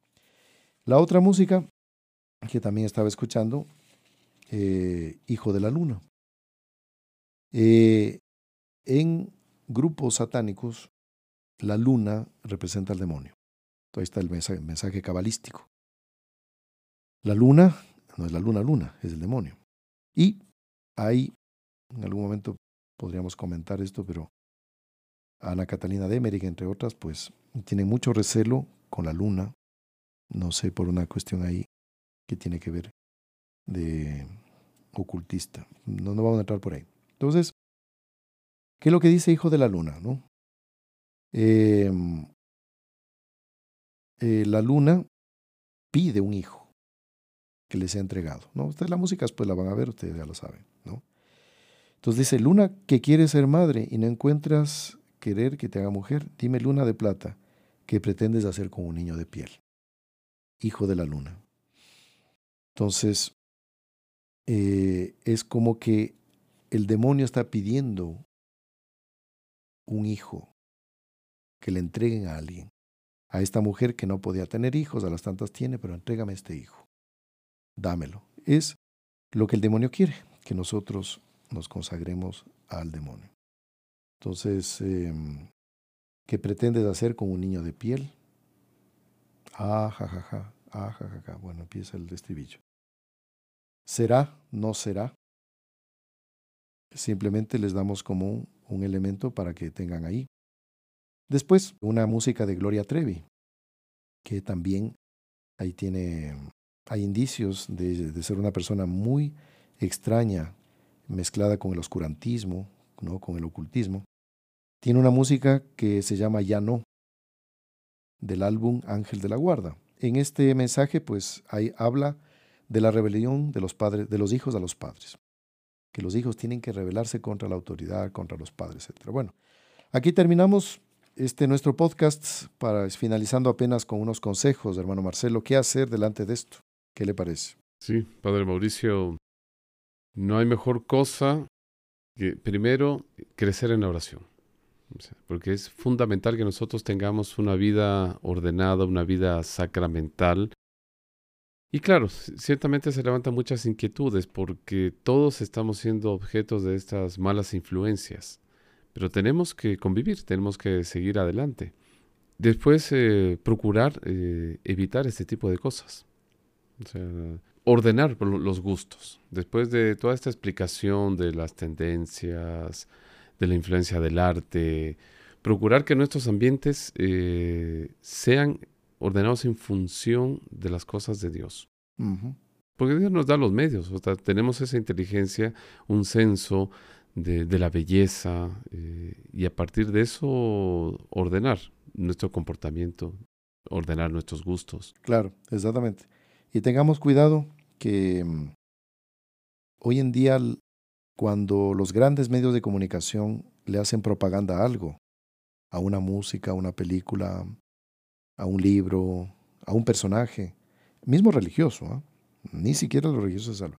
La otra música que también estaba escuchando, eh, Hijo de la Luna. Eh, en grupos satánicos, la luna representa al demonio. Ahí está el mensaje, cabalístico. La luna no es la luna luna, es el demonio. Y hay, en algún momento podríamos comentar esto, pero Ana Catalina de Emmerich, entre otras, pues tiene mucho recelo con la luna, no sé, por una cuestión ahí que tiene que ver de ocultista. No, no vamos a entrar por ahí. Entonces, ¿qué es lo que dice Hijo de la Luna? ¿no? Em, eh, la luna pide un hijo que le sea entregado. ¿no? Ustedes la música pues la van a ver, ustedes ya lo saben. ¿no? Entonces dice, luna que quiere ser madre y no encuentras querer que te haga mujer, dime luna de plata, ¿qué pretendes hacer con un niño de piel? Hijo de la luna. Entonces, eh, es como que el demonio está pidiendo un hijo que le entreguen a alguien. A esta mujer que no podía tener hijos, a las tantas tiene, pero entrégame este hijo. Dámelo. Es lo que el demonio quiere, que nosotros nos consagremos al demonio. Entonces, em, ¿qué pretendes hacer con un niño de piel? Ah, jajaja, ja, ah, jajaja. Ja, bueno, empieza el estribillo. ¿Será? ¿No será? Simplemente les damos como un, elemento para que tengan ahí. Después, una música de Gloria Trevi, que también ahí tiene, hay indicios de, de ser una persona muy extraña, mezclada con el oscurantismo, ¿no? con el ocultismo. Tiene una música que se llama Ya no, del álbum Ángel de la Guarda. En este mensaje, pues, ahí habla de la rebelión de los padres, de los hijos a los padres. Que los hijos tienen que rebelarse contra la autoridad, contra los padres, etc. Bueno, aquí terminamos este nuestro podcast para finalizando apenas con unos consejos, hermano Marcelo, qué hacer delante de esto. ¿Qué le parece? Sí, Padre Mauricio, no hay mejor cosa que primero crecer en la oración. Porque es fundamental que nosotros tengamos una vida ordenada, una vida sacramental, y claro, ciertamente se levantan muchas inquietudes porque todos estamos siendo objetos de estas malas influencias, pero tenemos que convivir, tenemos que seguir adelante. Después, eh, procurar eh, evitar este tipo de cosas. O sea, ordenar los gustos. Después de toda esta explicación de las tendencias, de la influencia del arte, procurar que nuestros ambientes eh, sean ordenados en función de las cosas de Dios. Porque Dios nos da los medios, o sea, tenemos esa inteligencia, un senso de, la belleza eh, y a partir de eso ordenar nuestro comportamiento, ordenar nuestros gustos. Claro, exactamente. Y tengamos cuidado que mm, hoy en día cuando los grandes medios de comunicación le hacen propaganda a algo, a una música, a una película, a un libro, a un personaje, mismo religioso, ¿ah? ni siquiera los religiosos salvo.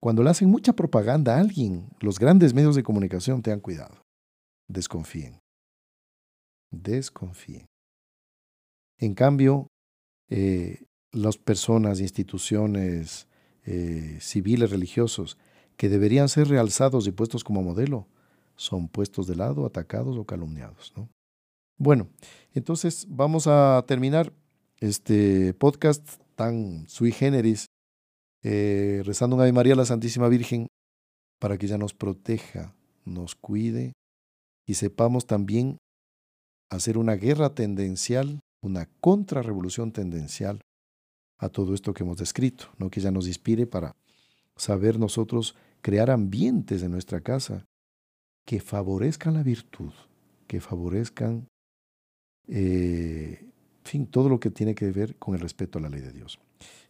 Cuando le hacen mucha propaganda a alguien, los grandes medios de comunicación tengan cuidado, desconfíen, desconfíen. En cambio, eh, las personas, instituciones, eh, civiles, religiosos, que deberían ser realzados y puestos como modelo, son puestos de lado, atacados o calumniados. ¿no? Bueno, entonces vamos a terminar este podcast tan sui generis, eh, rezando un Ave María a la Santísima Virgen para que ella nos proteja, nos cuide y sepamos también hacer una guerra tendencial, una contrarrevolución tendencial a todo esto que hemos descrito, que ella nos inspire para saber nosotros crear ambientes en nuestra casa que favorezcan la virtud, que favorezcan eh, fin, todo lo que tiene que ver con el respeto a la ley de Dios.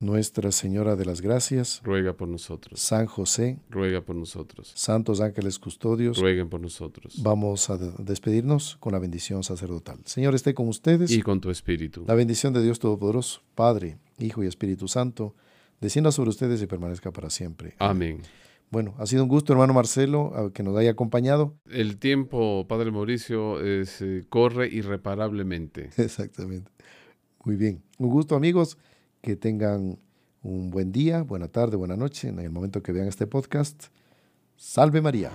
Nuestra Señora de las Gracias, ruega por nosotros. San José, ruega por nosotros. Santos ángeles custodios, rueguen por nosotros. Vamos a despedirnos con la bendición sacerdotal. Señor esté con ustedes. Y con tu espíritu. La bendición de Dios Todopoderoso, Padre, Hijo y Espíritu Santo, descienda sobre ustedes y permanezca para siempre. Amén. Bueno, ha sido un gusto, hermano Marcelo, que nos haya acompañado. El tiempo, Padre Mauricio, es, eh, corre irreparablemente. Exactamente. Muy bien. Un gusto, amigos. Que tengan un buen día, buena tarde, buena noche en el momento que vean este podcast. Salve María.